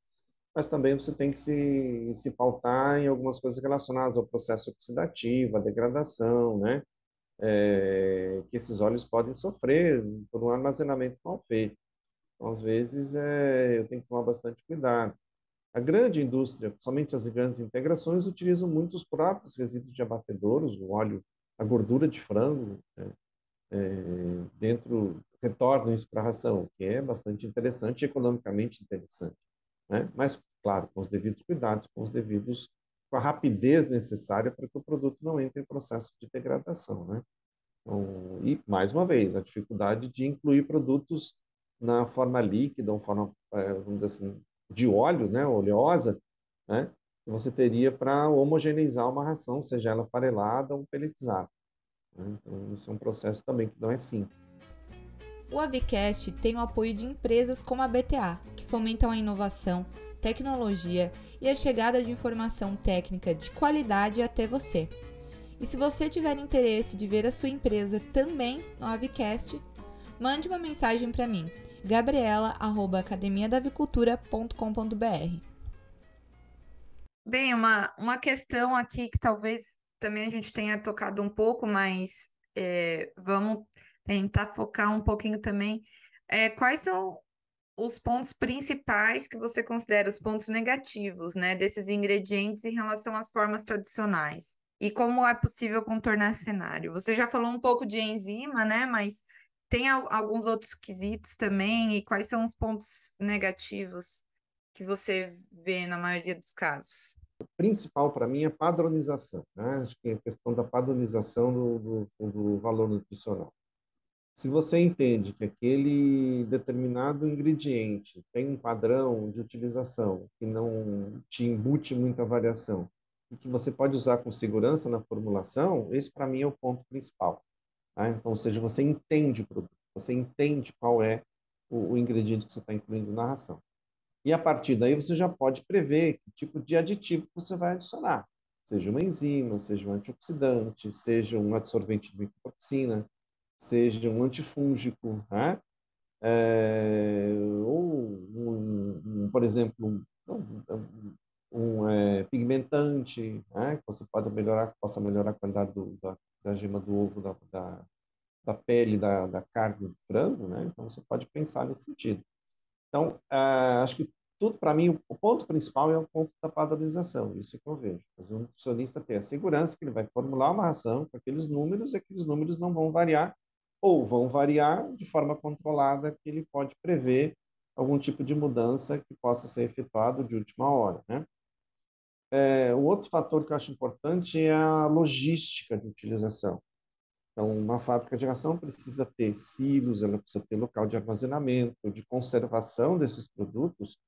mas também você tem que se, se pautar em algumas coisas relacionadas ao processo oxidativo, à degradação, né, é, que esses óleos podem sofrer por um armazenamento mal feito. Então, às vezes, é, eu tenho que tomar bastante cuidado. A grande indústria, somente as grandes integrações, utilizam muito os próprios resíduos de abatedouros, o óleo, a gordura de frango, né, é, dentro, retornam isso para a ração, que é bastante interessante economicamente interessante. Né? Mas, claro, com os devidos cuidados, com os devidos com a rapidez necessária para que o produto não entre em processo de degradação, né? Então, e mais uma vez a dificuldade de incluir produtos na forma líquida, ou forma, é, vamos dizer assim, de óleo, né, oleosa, né, que você teria para homogeneizar uma ração, seja ela farelada ou pelletizada. Né? Então, isso é um processo também que não é simples. O Avicast tem o apoio de empresas como a BTA, fomentam a inovação, tecnologia e a chegada de informação técnica de qualidade até você. E se você tiver interesse de ver a sua empresa também no Avicast, mande uma mensagem para mim, gabriela@academiadavicultura.com.br. Bem, uma, uma questão aqui que talvez também a gente tenha tocado um pouco, mas é, vamos tentar focar um pouquinho também. É, quais são os pontos principais que você considera os pontos negativos, né, desses ingredientes em relação às formas tradicionais? E como é possível contornar esse cenário? Você já falou um pouco de enzima, né, mas tem alguns outros quesitos também, e quais são os pontos negativos que você vê na maioria dos casos? O principal para mim é padronização, né? Acho que é a questão da padronização do, do, do valor nutricional. Se você entende que aquele determinado ingrediente tem um padrão de utilização que não te embute muita variação e que você pode usar com segurança na formulação, esse para mim é o ponto principal. Tá? Então, ou seja, você entende o produto, você entende qual é o, o ingrediente que você está incluindo na ração. E a partir daí você já pode prever que tipo de aditivo você vai adicionar, seja uma enzima, seja um antioxidante, seja um absorvente de micotoxina, seja um antifúngico, né? É, ou, um, um, por exemplo, um, um é, pigmentante, né? que você pode melhorar, possa melhorar a qualidade do, da, da gema do ovo, da, da, da pele, da, da carne do frango, né? Então você pode pensar nesse sentido. Então, é, acho que tudo para mim, o ponto principal é o ponto da padronização, isso é que eu vejo. O nutricionista tem a segurança que ele vai formular uma ração com aqueles números e aqueles números não vão variar ou vão variar de forma controlada, que ele pode prever algum tipo de mudança que possa ser efetuado de última hora. Né? É, o outro fator que eu acho importante é a logística de utilização. Então, uma fábrica de ração precisa ter silos, ela precisa ter local de armazenamento, de conservação desses produtos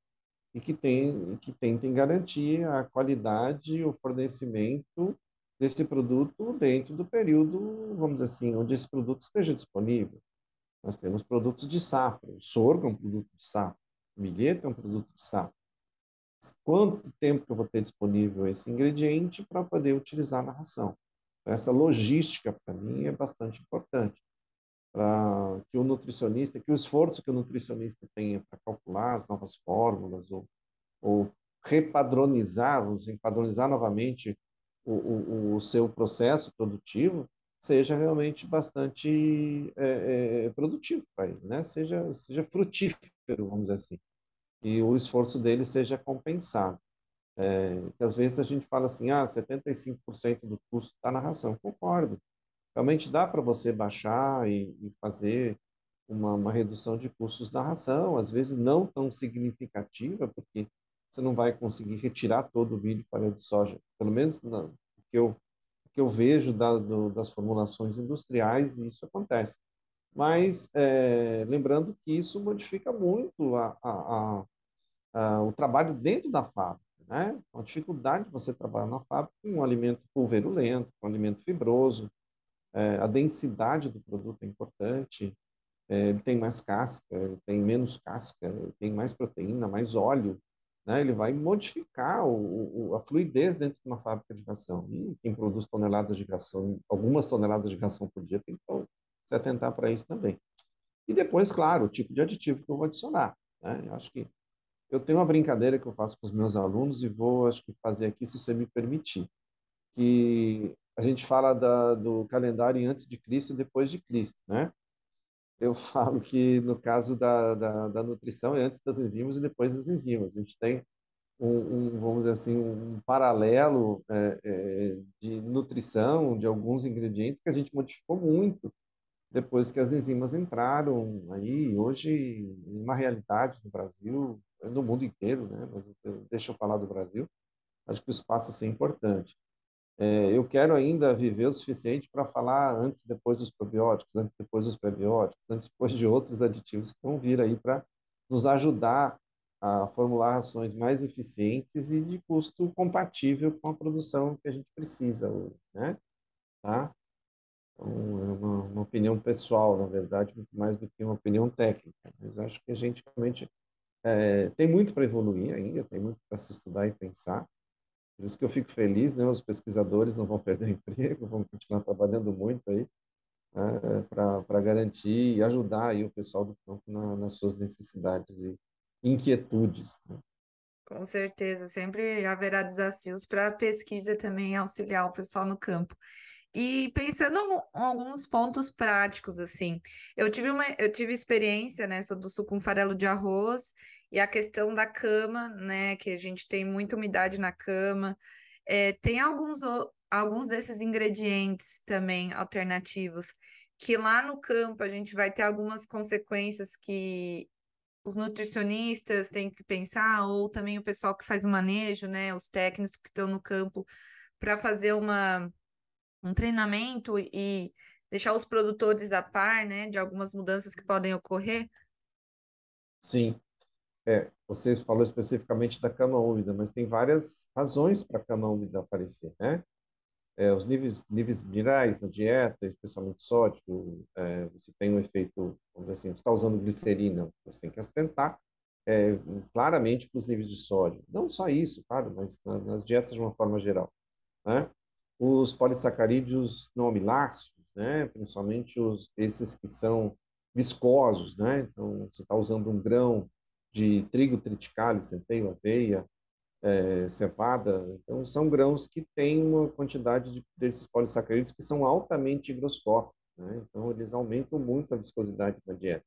e que, tem, que tentem garantir a qualidade o fornecimento desse produto dentro do período, vamos dizer assim, onde esse produto esteja disponível. Nós temos produtos de safra. O sorgo é um produto de safra. O milheto é um produto de safra. Quanto tempo que eu vou ter disponível esse ingrediente para poder utilizar na ração? Essa logística, para mim, é bastante importante. Para que o nutricionista, que o esforço que o nutricionista tenha para calcular as novas fórmulas ou, ou repadronizar, dizer, padronizar novamente o, o, seu processo produtivo seja realmente bastante é, é, produtivo para ele, né? Seja, seja frutífero, vamos dizer assim, e o esforço dele seja compensado. É, que às vezes a gente fala assim, ah, 75% do custo está na ração. Concordo. Realmente dá para você baixar e, e fazer uma, uma, redução de custos na ração, às vezes não tão significativa, porque você não vai conseguir retirar todo o milho e farinha de soja. Pelo menos o que eu, que eu vejo da, do, das formulações industriais, isso acontece. Mas é, lembrando que isso modifica muito a, a, a, o trabalho dentro da fábrica. Né? A dificuldade de você trabalhar na fábrica com um alimento pulverulento, com um alimento fibroso, é, a densidade do produto é importante, é, ele tem mais casca, ele tem menos casca, ele tem mais proteína, mais óleo, né? ele vai modificar o, o, a fluidez dentro de uma fábrica de ração. E quem produz toneladas de ração, algumas toneladas de ração por dia, tem que se atentar para isso também. E depois, claro, o tipo de aditivo que eu vou adicionar. Né? Eu acho que eu tenho uma brincadeira que eu faço com os meus alunos e vou, acho que, fazer aqui, se você me permitir, que a gente fala da, do calendário antes de Cristo e depois de Cristo, né? Eu falo que no caso da, da, da, nutrição é antes das enzimas e depois das enzimas. A gente tem um, um vamos dizer assim, um paralelo é, é, de nutrição de alguns ingredientes que a gente modificou muito depois que as enzimas entraram aí hoje uma realidade no Brasil, no mundo inteiro, né? Mas deixa eu falar do Brasil. Acho que isso passa a ser importante. É, eu quero ainda viver o suficiente para falar antes e depois dos probióticos, antes e depois dos prebióticos, antes e depois de outros aditivos que vão vir aí para nos ajudar a formular rações mais eficientes e de custo compatível com a produção que a gente precisa hoje, né? Tá? Então, é uma, uma, opinião pessoal, na verdade, muito mais do que uma opinião técnica. Mas acho que a gente realmente é, tem muito para evoluir ainda, tem muito para se estudar e pensar. Por isso que eu fico feliz, né? Os pesquisadores não vão perder o *laughs* emprego, vão continuar trabalhando muito aí né? para garantir e ajudar aí o pessoal do campo na, nas suas necessidades e inquietudes. Né? Com certeza, sempre haverá desafios para a pesquisa também auxiliar o pessoal no campo. E pensando em alguns pontos práticos, assim, eu tive uma, eu tive experiência, né, sobre o suco com farelo de arroz e a questão da cama, né, que a gente tem muita umidade na cama. É, tem alguns, alguns desses ingredientes também alternativos que lá no campo a gente vai ter algumas consequências que os nutricionistas têm que pensar, ou também o pessoal que faz o manejo, né, os técnicos que estão no campo, para fazer uma um treinamento e deixar os produtores a par, né, de algumas mudanças que podem ocorrer? Sim. É, você falou especificamente da cama úmida, mas tem várias razões para a cama úmida aparecer, né? É, os níveis, níveis minerais na dieta, especialmente sódio, é, você tem um efeito, vamos assim, você está usando glicerina, você tem que atentar é, claramente para os níveis de sódio. Não só isso, claro, mas na, nas dietas de uma forma geral. Né? Os polissacarídeos não amiláceos, né? principalmente os, esses que são viscosos, né? Então, você está usando um grão de trigo triticale, centeio, aveia, é, cevada, então são grãos que têm uma quantidade de, desses polissacarídeos que são altamente higroscópicos, né? Então, eles aumentam muito a viscosidade da dieta.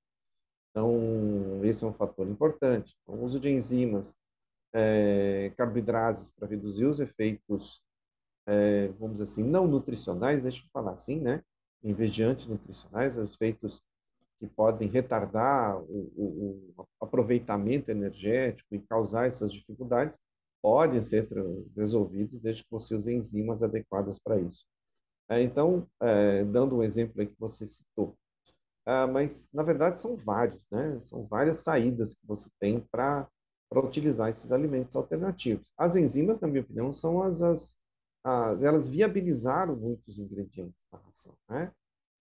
Então, esse é um fator importante. Então, o uso de enzimas, é, carboidrases para reduzir os efeitos é, vamos dizer assim, não nutricionais, deixa eu falar assim, né? Em vez de antinutricionais, os efeitos que podem retardar o, o, o, aproveitamento energético e causar essas dificuldades, podem ser resolvidos desde que você use enzimas adequadas para isso. É, então, é, dando um exemplo aí que você citou, é, mas na verdade são vários, né? São várias saídas que você tem para para utilizar esses alimentos alternativos. As enzimas, na minha opinião, são as, as ah, elas viabilizaram muitos ingredientes da ração, né?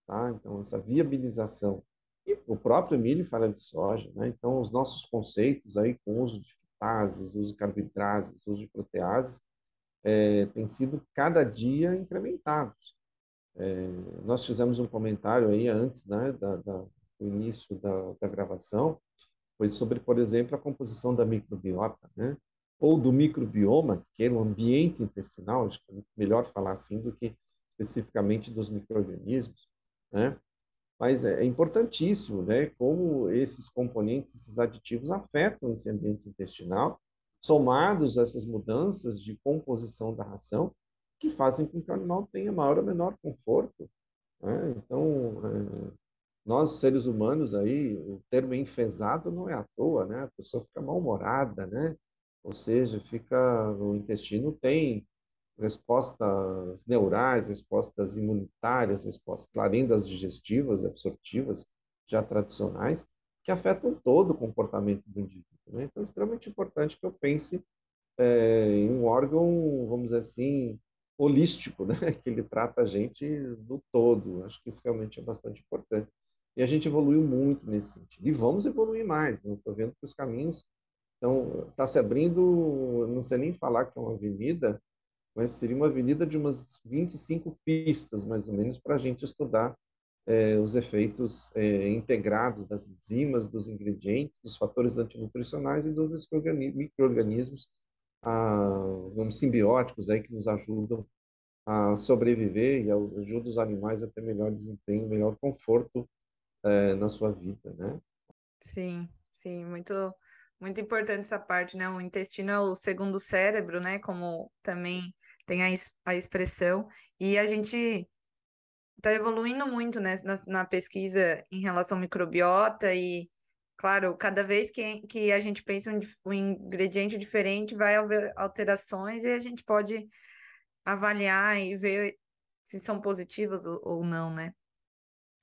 Tá? Então, essa viabilização. E o próprio milho fala de soja, né? Então, os nossos conceitos aí com o uso de fitases, uso de carboidrases, uso de proteases, é, têm sido cada dia incrementados. É, nós fizemos um comentário aí antes, né, da, da, do início da, da gravação, foi sobre, por exemplo, a composição da microbiota, né? Ou do microbioma, que é o ambiente intestinal, acho que é melhor falar assim do que especificamente dos microorganismos, né? Mas é importantíssimo, né, como esses componentes, esses aditivos afetam esse ambiente intestinal, somados a essas mudanças de composição da ração, que fazem com que o animal tenha maior ou menor conforto. Né? Então, é, nós seres humanos aí, o termo enfesado não é à toa, né? A pessoa fica mal-humorada, né? Ou seja, fica o intestino tem respostas neurais, respostas imunitárias, respostas, além das digestivas, absortivas, já tradicionais, que afetam todo o comportamento do indivíduo. Né? Então, é extremamente importante que eu pense é, em um órgão, vamos dizer assim, holístico, *laughs* né? que ele trata a gente do todo. Acho que isso realmente é bastante importante. E a gente evoluiu muito nesse sentido. E vamos evoluir mais. Né? Estou vendo que os caminhos então está se abrindo, não sei nem falar que é uma avenida, mas seria uma avenida de umas 25 pistas, mais ou menos, para a gente estudar é, os efeitos é, integrados das enzimas, dos ingredientes, dos fatores antinutricionais e dos micro-organismos ah, vamos, simbióticos aí que nos ajudam a sobreviver e ajudam os animais a ter melhor desempenho, melhor conforto é, na sua vida, né? Sim, sim, muito muito importante essa parte, né? O intestino é o segundo cérebro, né? Como também tem a, a expressão. E a gente está evoluindo muito né, na, na, pesquisa em relação ao microbiota e, claro, cada vez que, que a gente pensa um, um ingrediente diferente, vai haver alterações e a gente pode avaliar e ver se são positivas ou, ou não, né?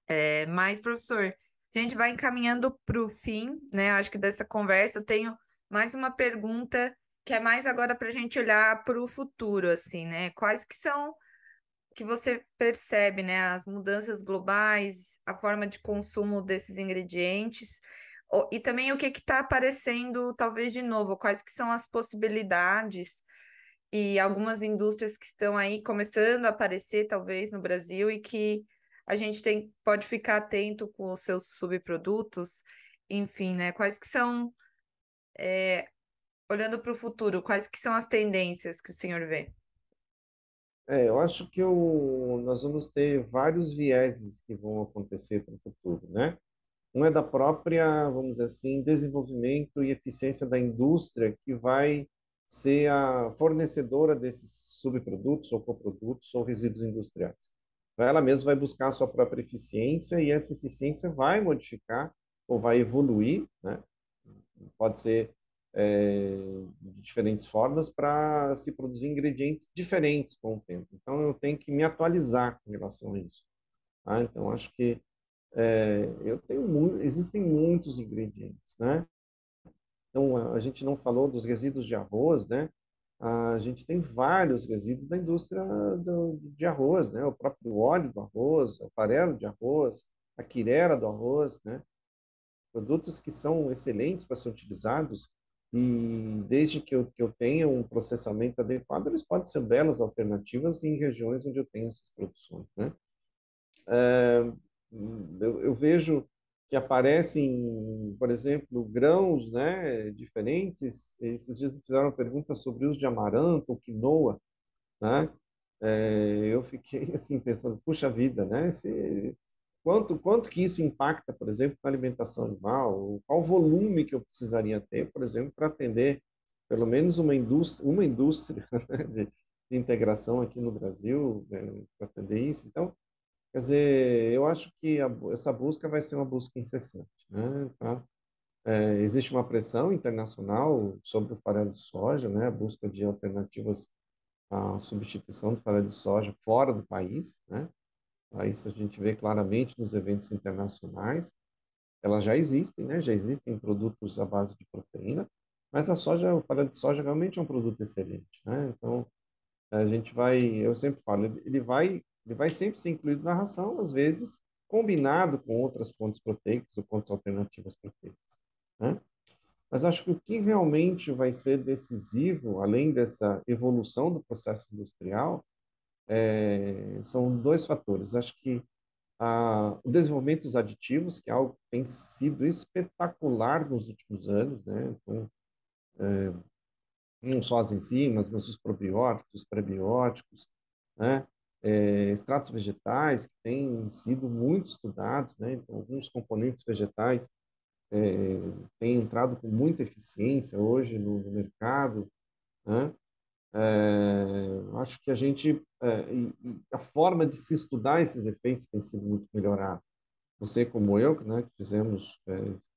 É, mas, professor, a gente vai encaminhando para o fim, né? Acho que dessa conversa eu tenho mais uma pergunta que é mais agora para a gente olhar para o futuro, assim, né? Quais que são que você percebe, né? As mudanças globais, a forma de consumo desses ingredientes e também o que está aparecendo, talvez de novo, quais que são as possibilidades e algumas indústrias que estão aí começando a aparecer, talvez, no Brasil e que a gente tem, pode ficar atento com os seus subprodutos, enfim, né? Quais que são, é, olhando para o futuro, quais que são as tendências que o senhor vê? É, eu acho que eu, nós vamos ter vários vieses que vão acontecer para o futuro, né? Um é da própria, vamos dizer assim, desenvolvimento e eficiência da indústria que vai ser a fornecedora desses subprodutos ou coprodutos ou resíduos industriais ela mesma vai buscar a sua própria eficiência e essa eficiência vai modificar ou vai evoluir, né? pode ser é, de diferentes formas para se produzir ingredientes diferentes com o tempo. Então eu tenho que me atualizar com relação a isso. Tá? Então acho que é, eu tenho muito, existem muitos ingredientes, né? Então a gente não falou dos resíduos de arroz, né? A gente tem vários resíduos da indústria do, de arroz, né? O próprio óleo do arroz, o farelo de arroz, a quirera do arroz, né? Produtos que são excelentes para ser utilizados e desde que eu, que eu tenha um processamento adequado, eles podem ser belas alternativas em regiões onde eu tenho essas produções, né? É, eu, eu vejo que aparecem, por exemplo, grãos né, diferentes. Esses dias me fizeram uma pergunta sobre o uso de amaranto quinoa. Né? É, eu fiquei *laughs* assim pensando, puxa vida, né? Se, quanto, quanto que isso impacta, por exemplo, na alimentação animal? Qual volume que eu precisaria ter, por exemplo, para atender pelo menos uma indústria, uma indústria *laughs* né, de, de, integração aqui no Brasil né, para atender isso? Então, Quer dizer, eu acho que a, essa busca vai ser uma busca incessante. Né? Tá? É, existe uma pressão internacional sobre o farelo de soja, né? a busca de alternativas à substituição do farelo de soja fora do país. Né? Isso a gente vê claramente nos eventos internacionais. Elas já existem, né? já existem produtos à base de proteína, mas a soja, o farelo de soja realmente é um produto excelente. Né? Então, a gente vai, eu sempre falo, ele vai ele vai sempre ser incluído na ração, às vezes combinado com outras fontes proteicas ou fontes alternativas proteicas. Né? Mas acho que o que realmente vai ser decisivo, além dessa evolução do processo industrial, é, são dois fatores. Acho que a, o desenvolvimento dos aditivos, que é algo que tem sido espetacular nos últimos anos, né? Então, é, não só as enzimas, mas os probióticos, os prebióticos, né? É, extratos vegetais que têm sido muito estudados, né? Então, alguns componentes vegetais é, têm entrado com muita eficiência hoje no, no mercado, né? É, acho que a gente a forma de se estudar esses efeitos tem sido muito melhorada. Você como eu, né, que fizemos,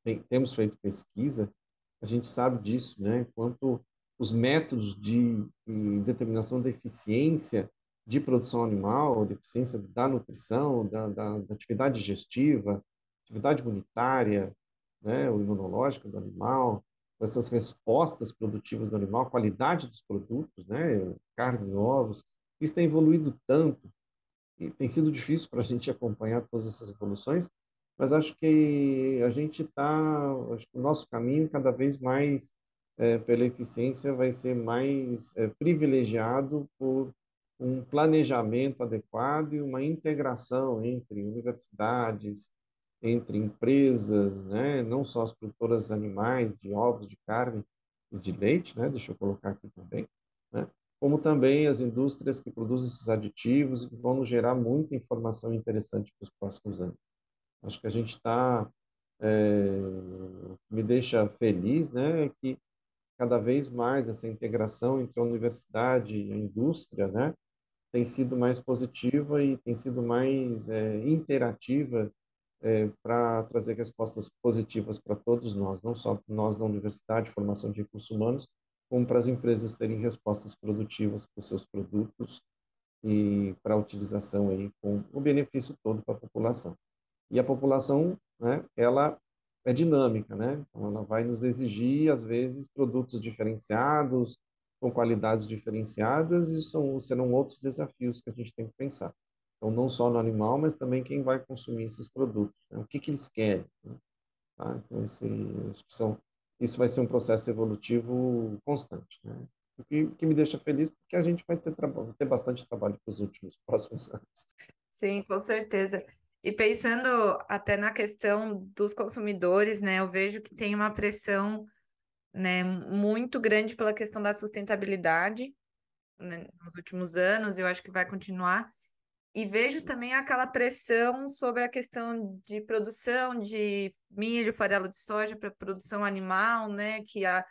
tem, temos feito pesquisa, a gente sabe disso, né? Quanto os métodos de, de determinação da eficiência de produção animal, de eficiência da nutrição, da, da, da atividade digestiva, atividade imunitária, né, o imunológico do animal, essas respostas produtivas do animal, qualidade dos produtos, né, carne, ovos, isso tem evoluído tanto e tem sido difícil para a gente acompanhar todas essas evoluções, mas acho que a gente está, acho que o nosso caminho cada vez mais é, pela eficiência vai ser mais é, privilegiado por um planejamento adequado e uma integração entre universidades, entre empresas, né, não só as produtoras de animais, de ovos, de carne e de leite, né, deixa eu colocar aqui também, né, como também as indústrias que produzem esses aditivos e que vão gerar muita informação interessante para os próximos anos. Acho que a gente está, é, me deixa feliz, né, que cada vez mais essa integração entre a universidade e a indústria, né, tem sido mais positiva e tem sido mais é, interativa é, para trazer respostas positivas para todos nós, não só nós da universidade, formação de recursos humanos, como para as empresas terem respostas produtivas para os seus produtos e para a utilização aí com o benefício todo para a população. E a população, né, ela é dinâmica, né? Então, ela vai nos exigir, às vezes, produtos diferenciados, com qualidades diferenciadas, e são, serão outros desafios que a gente tem que pensar. Então, não só no animal, mas também quem vai consumir esses produtos. Né? O que, que eles querem. Né? Tá? Então, esse, são, isso vai ser um processo evolutivo constante. Né? O que, que me deixa feliz, porque a gente vai ter, ter bastante trabalho para os últimos *laughs* próximos anos. Sim, com certeza. E pensando até na questão dos consumidores, né, eu vejo que tem uma pressão, né, muito grande pela questão da sustentabilidade, né, nos últimos anos, eu acho que vai continuar. E vejo também aquela pressão sobre a questão de produção de milho, farelo de soja para produção animal, né, que a,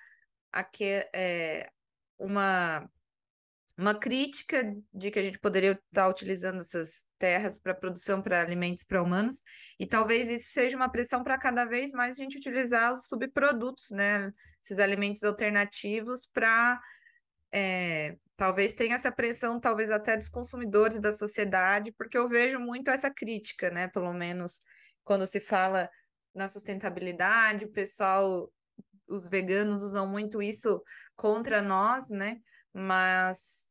a que é uma uma crítica de que a gente poderia estar utilizando essas terras para produção para alimentos para humanos, e talvez isso seja uma pressão para cada vez mais a gente utilizar os subprodutos, né? Esses alimentos alternativos para é, talvez tenha essa pressão, talvez até dos consumidores da sociedade, porque eu vejo muito essa crítica, né? Pelo menos quando se fala na sustentabilidade, o pessoal, os veganos usam muito isso contra nós, né? Mas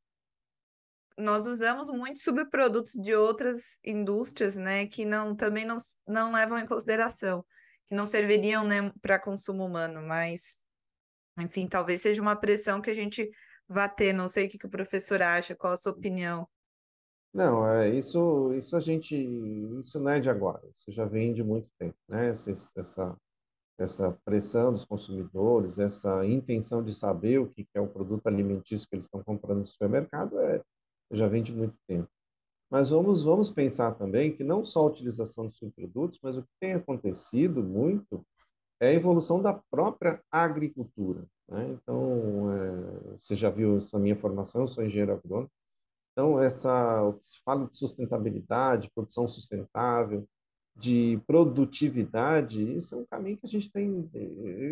nós usamos muitos subprodutos de outras indústrias, né, que não também não, não levam em consideração, que não serviriam, né, para consumo humano, mas enfim, talvez seja uma pressão que a gente vá ter, não sei o que, que o professor acha, qual a sua opinião? Não, é, isso, isso a gente, isso não é de agora, isso já vem de muito tempo, né, essa, essa, essa pressão dos consumidores, essa intenção de saber o que é o produto alimentício que eles estão comprando no supermercado é, já vem de muito tempo. Mas vamos, vamos pensar também que não só a utilização de subprodutos, mas o que tem acontecido muito é a evolução da própria agricultura. Né? Então, é, você já viu essa minha formação, eu sou engenheiro agrônomo. Então, essa, o que se fala de sustentabilidade, produção sustentável, de produtividade, isso é um caminho que a gente tem.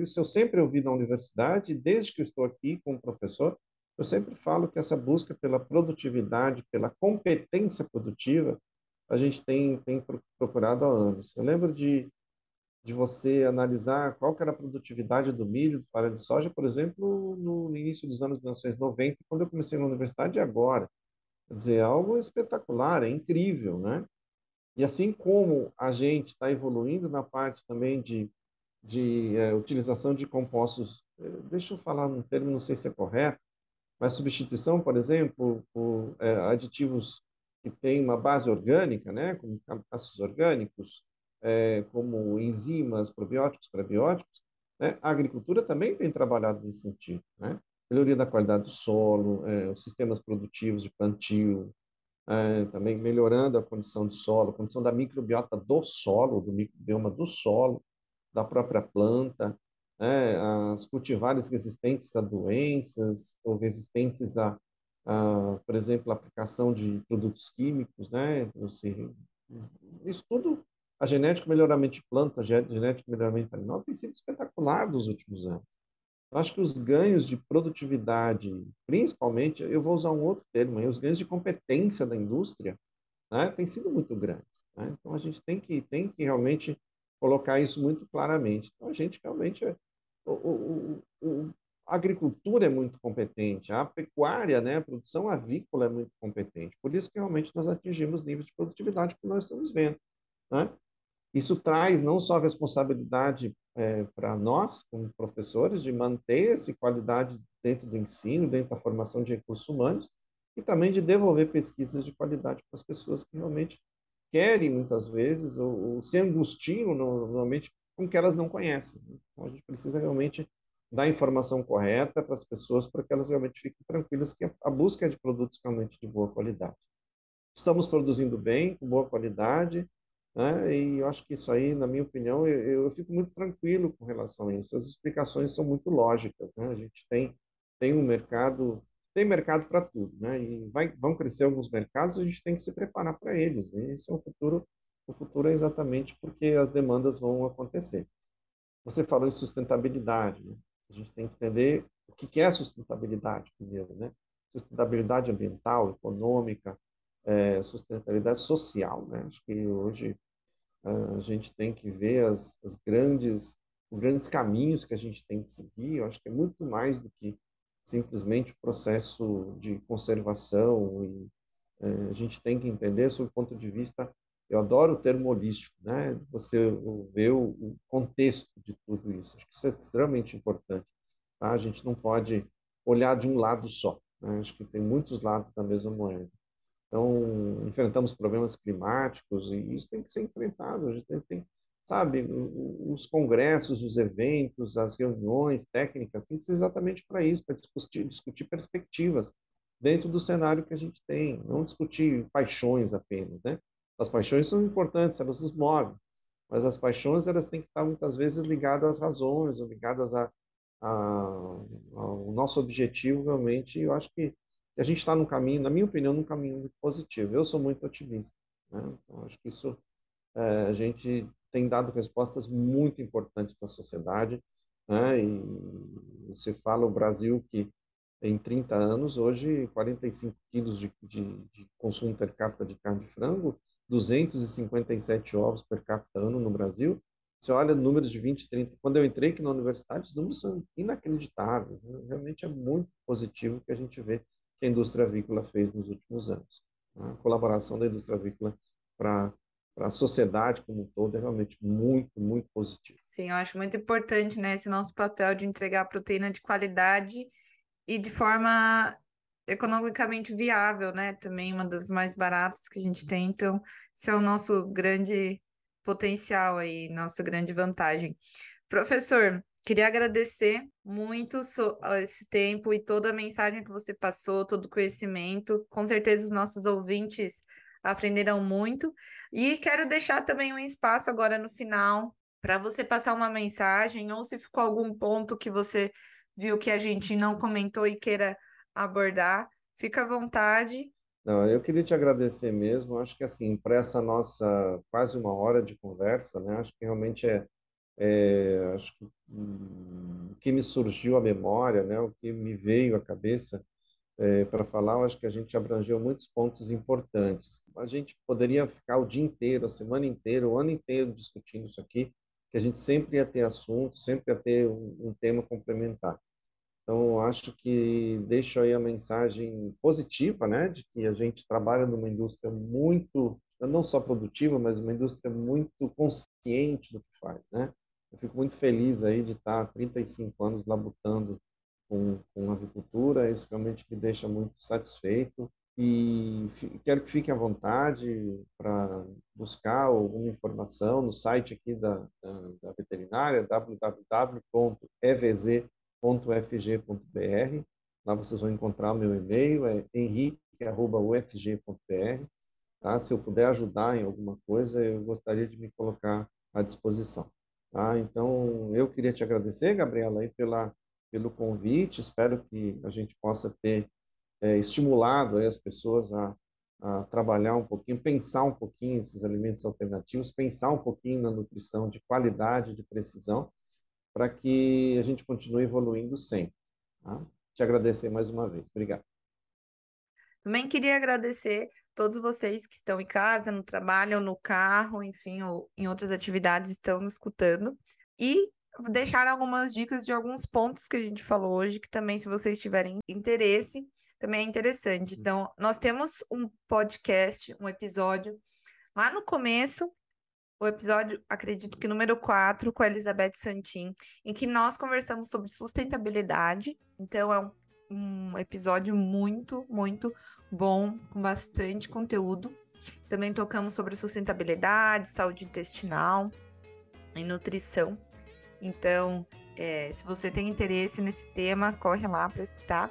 Isso eu sempre ouvi na universidade, desde que estou aqui como professor, eu sempre falo que essa busca pela produtividade, pela competência produtiva, a gente tem, tem procurado há anos. Eu lembro de, de você analisar qual era a produtividade do milho, do farelo de soja, por exemplo, no início dos anos 1990, quando eu comecei na universidade, e agora. Quer dizer, é algo espetacular, é incrível, né? E assim como a gente está evoluindo na parte também de, de é, utilização de compostos, eh, deixa eu falar num termo, não sei se é correto, mas substituição, por exemplo, por é, aditivos que têm uma base orgânica, né, como ácidos orgânicos, é, como enzimas, probióticos, prebióticos, né, a agricultura também tem trabalhado nesse sentido, né? Melhoria da qualidade do solo, é, os sistemas produtivos de plantio, é, também melhorando a condição do solo, condição da microbiota do solo, do microbioma do solo, da própria planta, né, as cultivares resistentes a doenças ou resistentes a, a, por exemplo, a aplicação de produtos químicos, né? Você, isso tudo, a genética melhoramento de planta, genética melhoramento animal tem sido espetacular nos últimos anos. Acho que os ganhos de produtividade, principalmente, eu vou usar um outro termo, os ganhos de competência da indústria, né, têm sido muito grandes. Né? Então, a gente tem que, tem que realmente colocar isso muito claramente. Então, a gente realmente é, o, o, o, a agricultura é muito competente, a pecuária, né, a produção avícola é muito competente. Por isso que realmente nós atingimos níveis de produtividade que nós estamos vendo. Né? Isso traz não só responsabilidade é, para nós, como professores, de manter essa qualidade dentro do ensino, dentro da formação de recursos humanos, e também de devolver pesquisas de qualidade para as pessoas que realmente querem, muitas vezes, ou, ou se angustiam normalmente com que elas não conhecem. Né? Então, a gente precisa realmente dar informação correta para as pessoas, para que elas realmente fiquem tranquilas que a busca é de produtos realmente de boa qualidade. Estamos produzindo bem, com boa qualidade, né? E eu acho que isso aí, na minha opinião, eu, eu, fico muito tranquilo com relação a isso. As explicações são muito lógicas, né? A gente tem tem um mercado, tem mercado para tudo, né? E vai, vão crescer alguns mercados, a gente tem que se preparar para eles. E esse é o futuro. O futuro é exatamente porque as demandas vão acontecer. Você falou em sustentabilidade, né? A gente tem que entender o que é sustentabilidade primeiro, né? Sustentabilidade ambiental, econômica, é, sustentabilidade social, né? Acho que hoje a gente tem que ver as, as grandes, os grandes caminhos que a gente tem que seguir. Eu acho que é muito mais do que simplesmente o processo de conservação e é, a gente tem que entender sob o ponto de vista eu adoro o termo holístico, né? Você vê o contexto de tudo isso. Acho que isso é extremamente importante. Tá? A gente não pode olhar de um lado só. Né? Acho que tem muitos lados da mesma moeda. Então, enfrentamos problemas climáticos e isso tem que ser enfrentado. A gente tem, tem sabe, os congressos, os eventos, as reuniões técnicas, tem que ser exatamente para isso, para discutir, discutir perspectivas dentro do cenário que a gente tem, não discutir paixões apenas, né? As paixões são importantes, elas nos movem, mas as paixões elas têm que estar muitas vezes ligadas às razões, ligadas a, a, ao nosso objetivo realmente. Eu acho que a gente está no caminho, na minha opinião, num caminho muito positivo. Eu sou muito otimista. Né? Então, acho que isso é, a gente tem dado respostas muito importantes para a sociedade. Né? E você fala o Brasil que em 30 anos, hoje, 45 quilos de, de, de consumo per capita de carne de frango, 257 ovos per capita ano no Brasil. Você olha números de 20, 30. Quando eu entrei aqui na universidade, os números são inacreditáveis. Né? Realmente é muito positivo que a gente vê que a indústria avícola fez nos últimos anos. A colaboração da indústria avícola para para a sociedade como um todo é realmente muito, muito positivo. Sim, eu acho muito importante né, esse nosso papel de entregar proteína de qualidade e de forma economicamente viável, né? Também uma das mais baratas que a gente tem, então esse é o nosso grande potencial aí, nossa grande vantagem. Professor, queria agradecer muito esse tempo e toda a mensagem que você passou, todo o conhecimento. Com certeza os nossos ouvintes aprenderão muito. E quero deixar também um espaço agora no final para você passar uma mensagem ou se ficou algum ponto que você viu que a gente não comentou e queira abordar, fica à vontade. Não, eu queria te agradecer mesmo. Acho que assim, para essa nossa quase uma hora de conversa, né? Acho que realmente é, é acho que hum, o que me surgiu à memória, né? O que me veio à cabeça é, para falar, acho que a gente abrangeu muitos pontos importantes. A gente poderia ficar o dia inteiro, a semana inteira, o ano inteiro discutindo isso aqui, que a gente sempre ia ter assunto, sempre ia ter um, um tema complementar. Então, acho que deixo aí a mensagem positiva, né, de que a gente trabalha numa indústria muito, não só produtiva, mas uma indústria muito consciente do que faz, né? Eu fico muito feliz aí de estar há 35 anos labutando com, com agricultura, isso realmente me deixa muito satisfeito e quero que fiquem à vontade para buscar alguma informação no site aqui da, da, da veterinária, www.evz.com henrique.ufg.br. Lá vocês vão encontrar meu e-mail, é henrique.ufg.br. Tá? Se eu puder ajudar em alguma coisa, eu gostaria de me colocar à disposição. Tá? Então, eu queria te agradecer, Gabriela, aí pela, pelo convite. Espero que a gente possa ter é, estimulado as pessoas a, a trabalhar um pouquinho, pensar um pouquinho esses alimentos alternativos, pensar um pouquinho na nutrição de qualidade, de precisão, para que a gente continue evoluindo sempre. Tá? Te agradecer mais uma vez. Obrigado. Também queria agradecer todos vocês que estão em casa, no trabalho, no carro, enfim, ou em outras atividades estão nos escutando. E deixar algumas dicas de alguns pontos que a gente falou hoje, que também, se vocês tiverem interesse, também é interessante. Uhum. Então, nós temos um podcast, um episódio lá no começo, o episódio, acredito que número 4, com a Elizabeth Santin, em que nós conversamos sobre sustentabilidade. Então, é um, um episódio muito, muito bom, com bastante conteúdo. Também tocamos sobre sustentabilidade, saúde intestinal e nutrição. Então, é, se você tem interesse nesse tema, corre lá para escutar.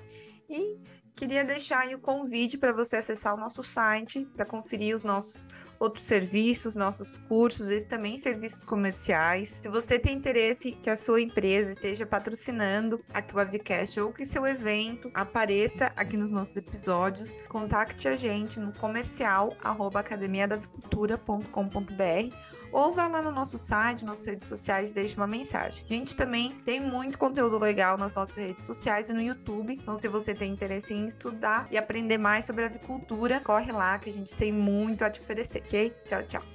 E queria deixar aí o convite para você acessar o nosso site para conferir os nossos outros serviços, nossos cursos, esses também serviços comerciais. Se você tem interesse que a sua empresa esteja patrocinando aqui o Avicast ou que seu evento apareça aqui nos nossos episódios, contacte a gente no comercial academiadavicultura.com.br ou vá lá no nosso site, nossas redes sociais e deixe uma mensagem. A gente também tem muito conteúdo legal nas nossas redes sociais e no YouTube. Então, se você tem interesse em estudar e aprender mais sobre avicultura, corre lá que a gente tem muito a te oferecer, ok? Tchau, tchau.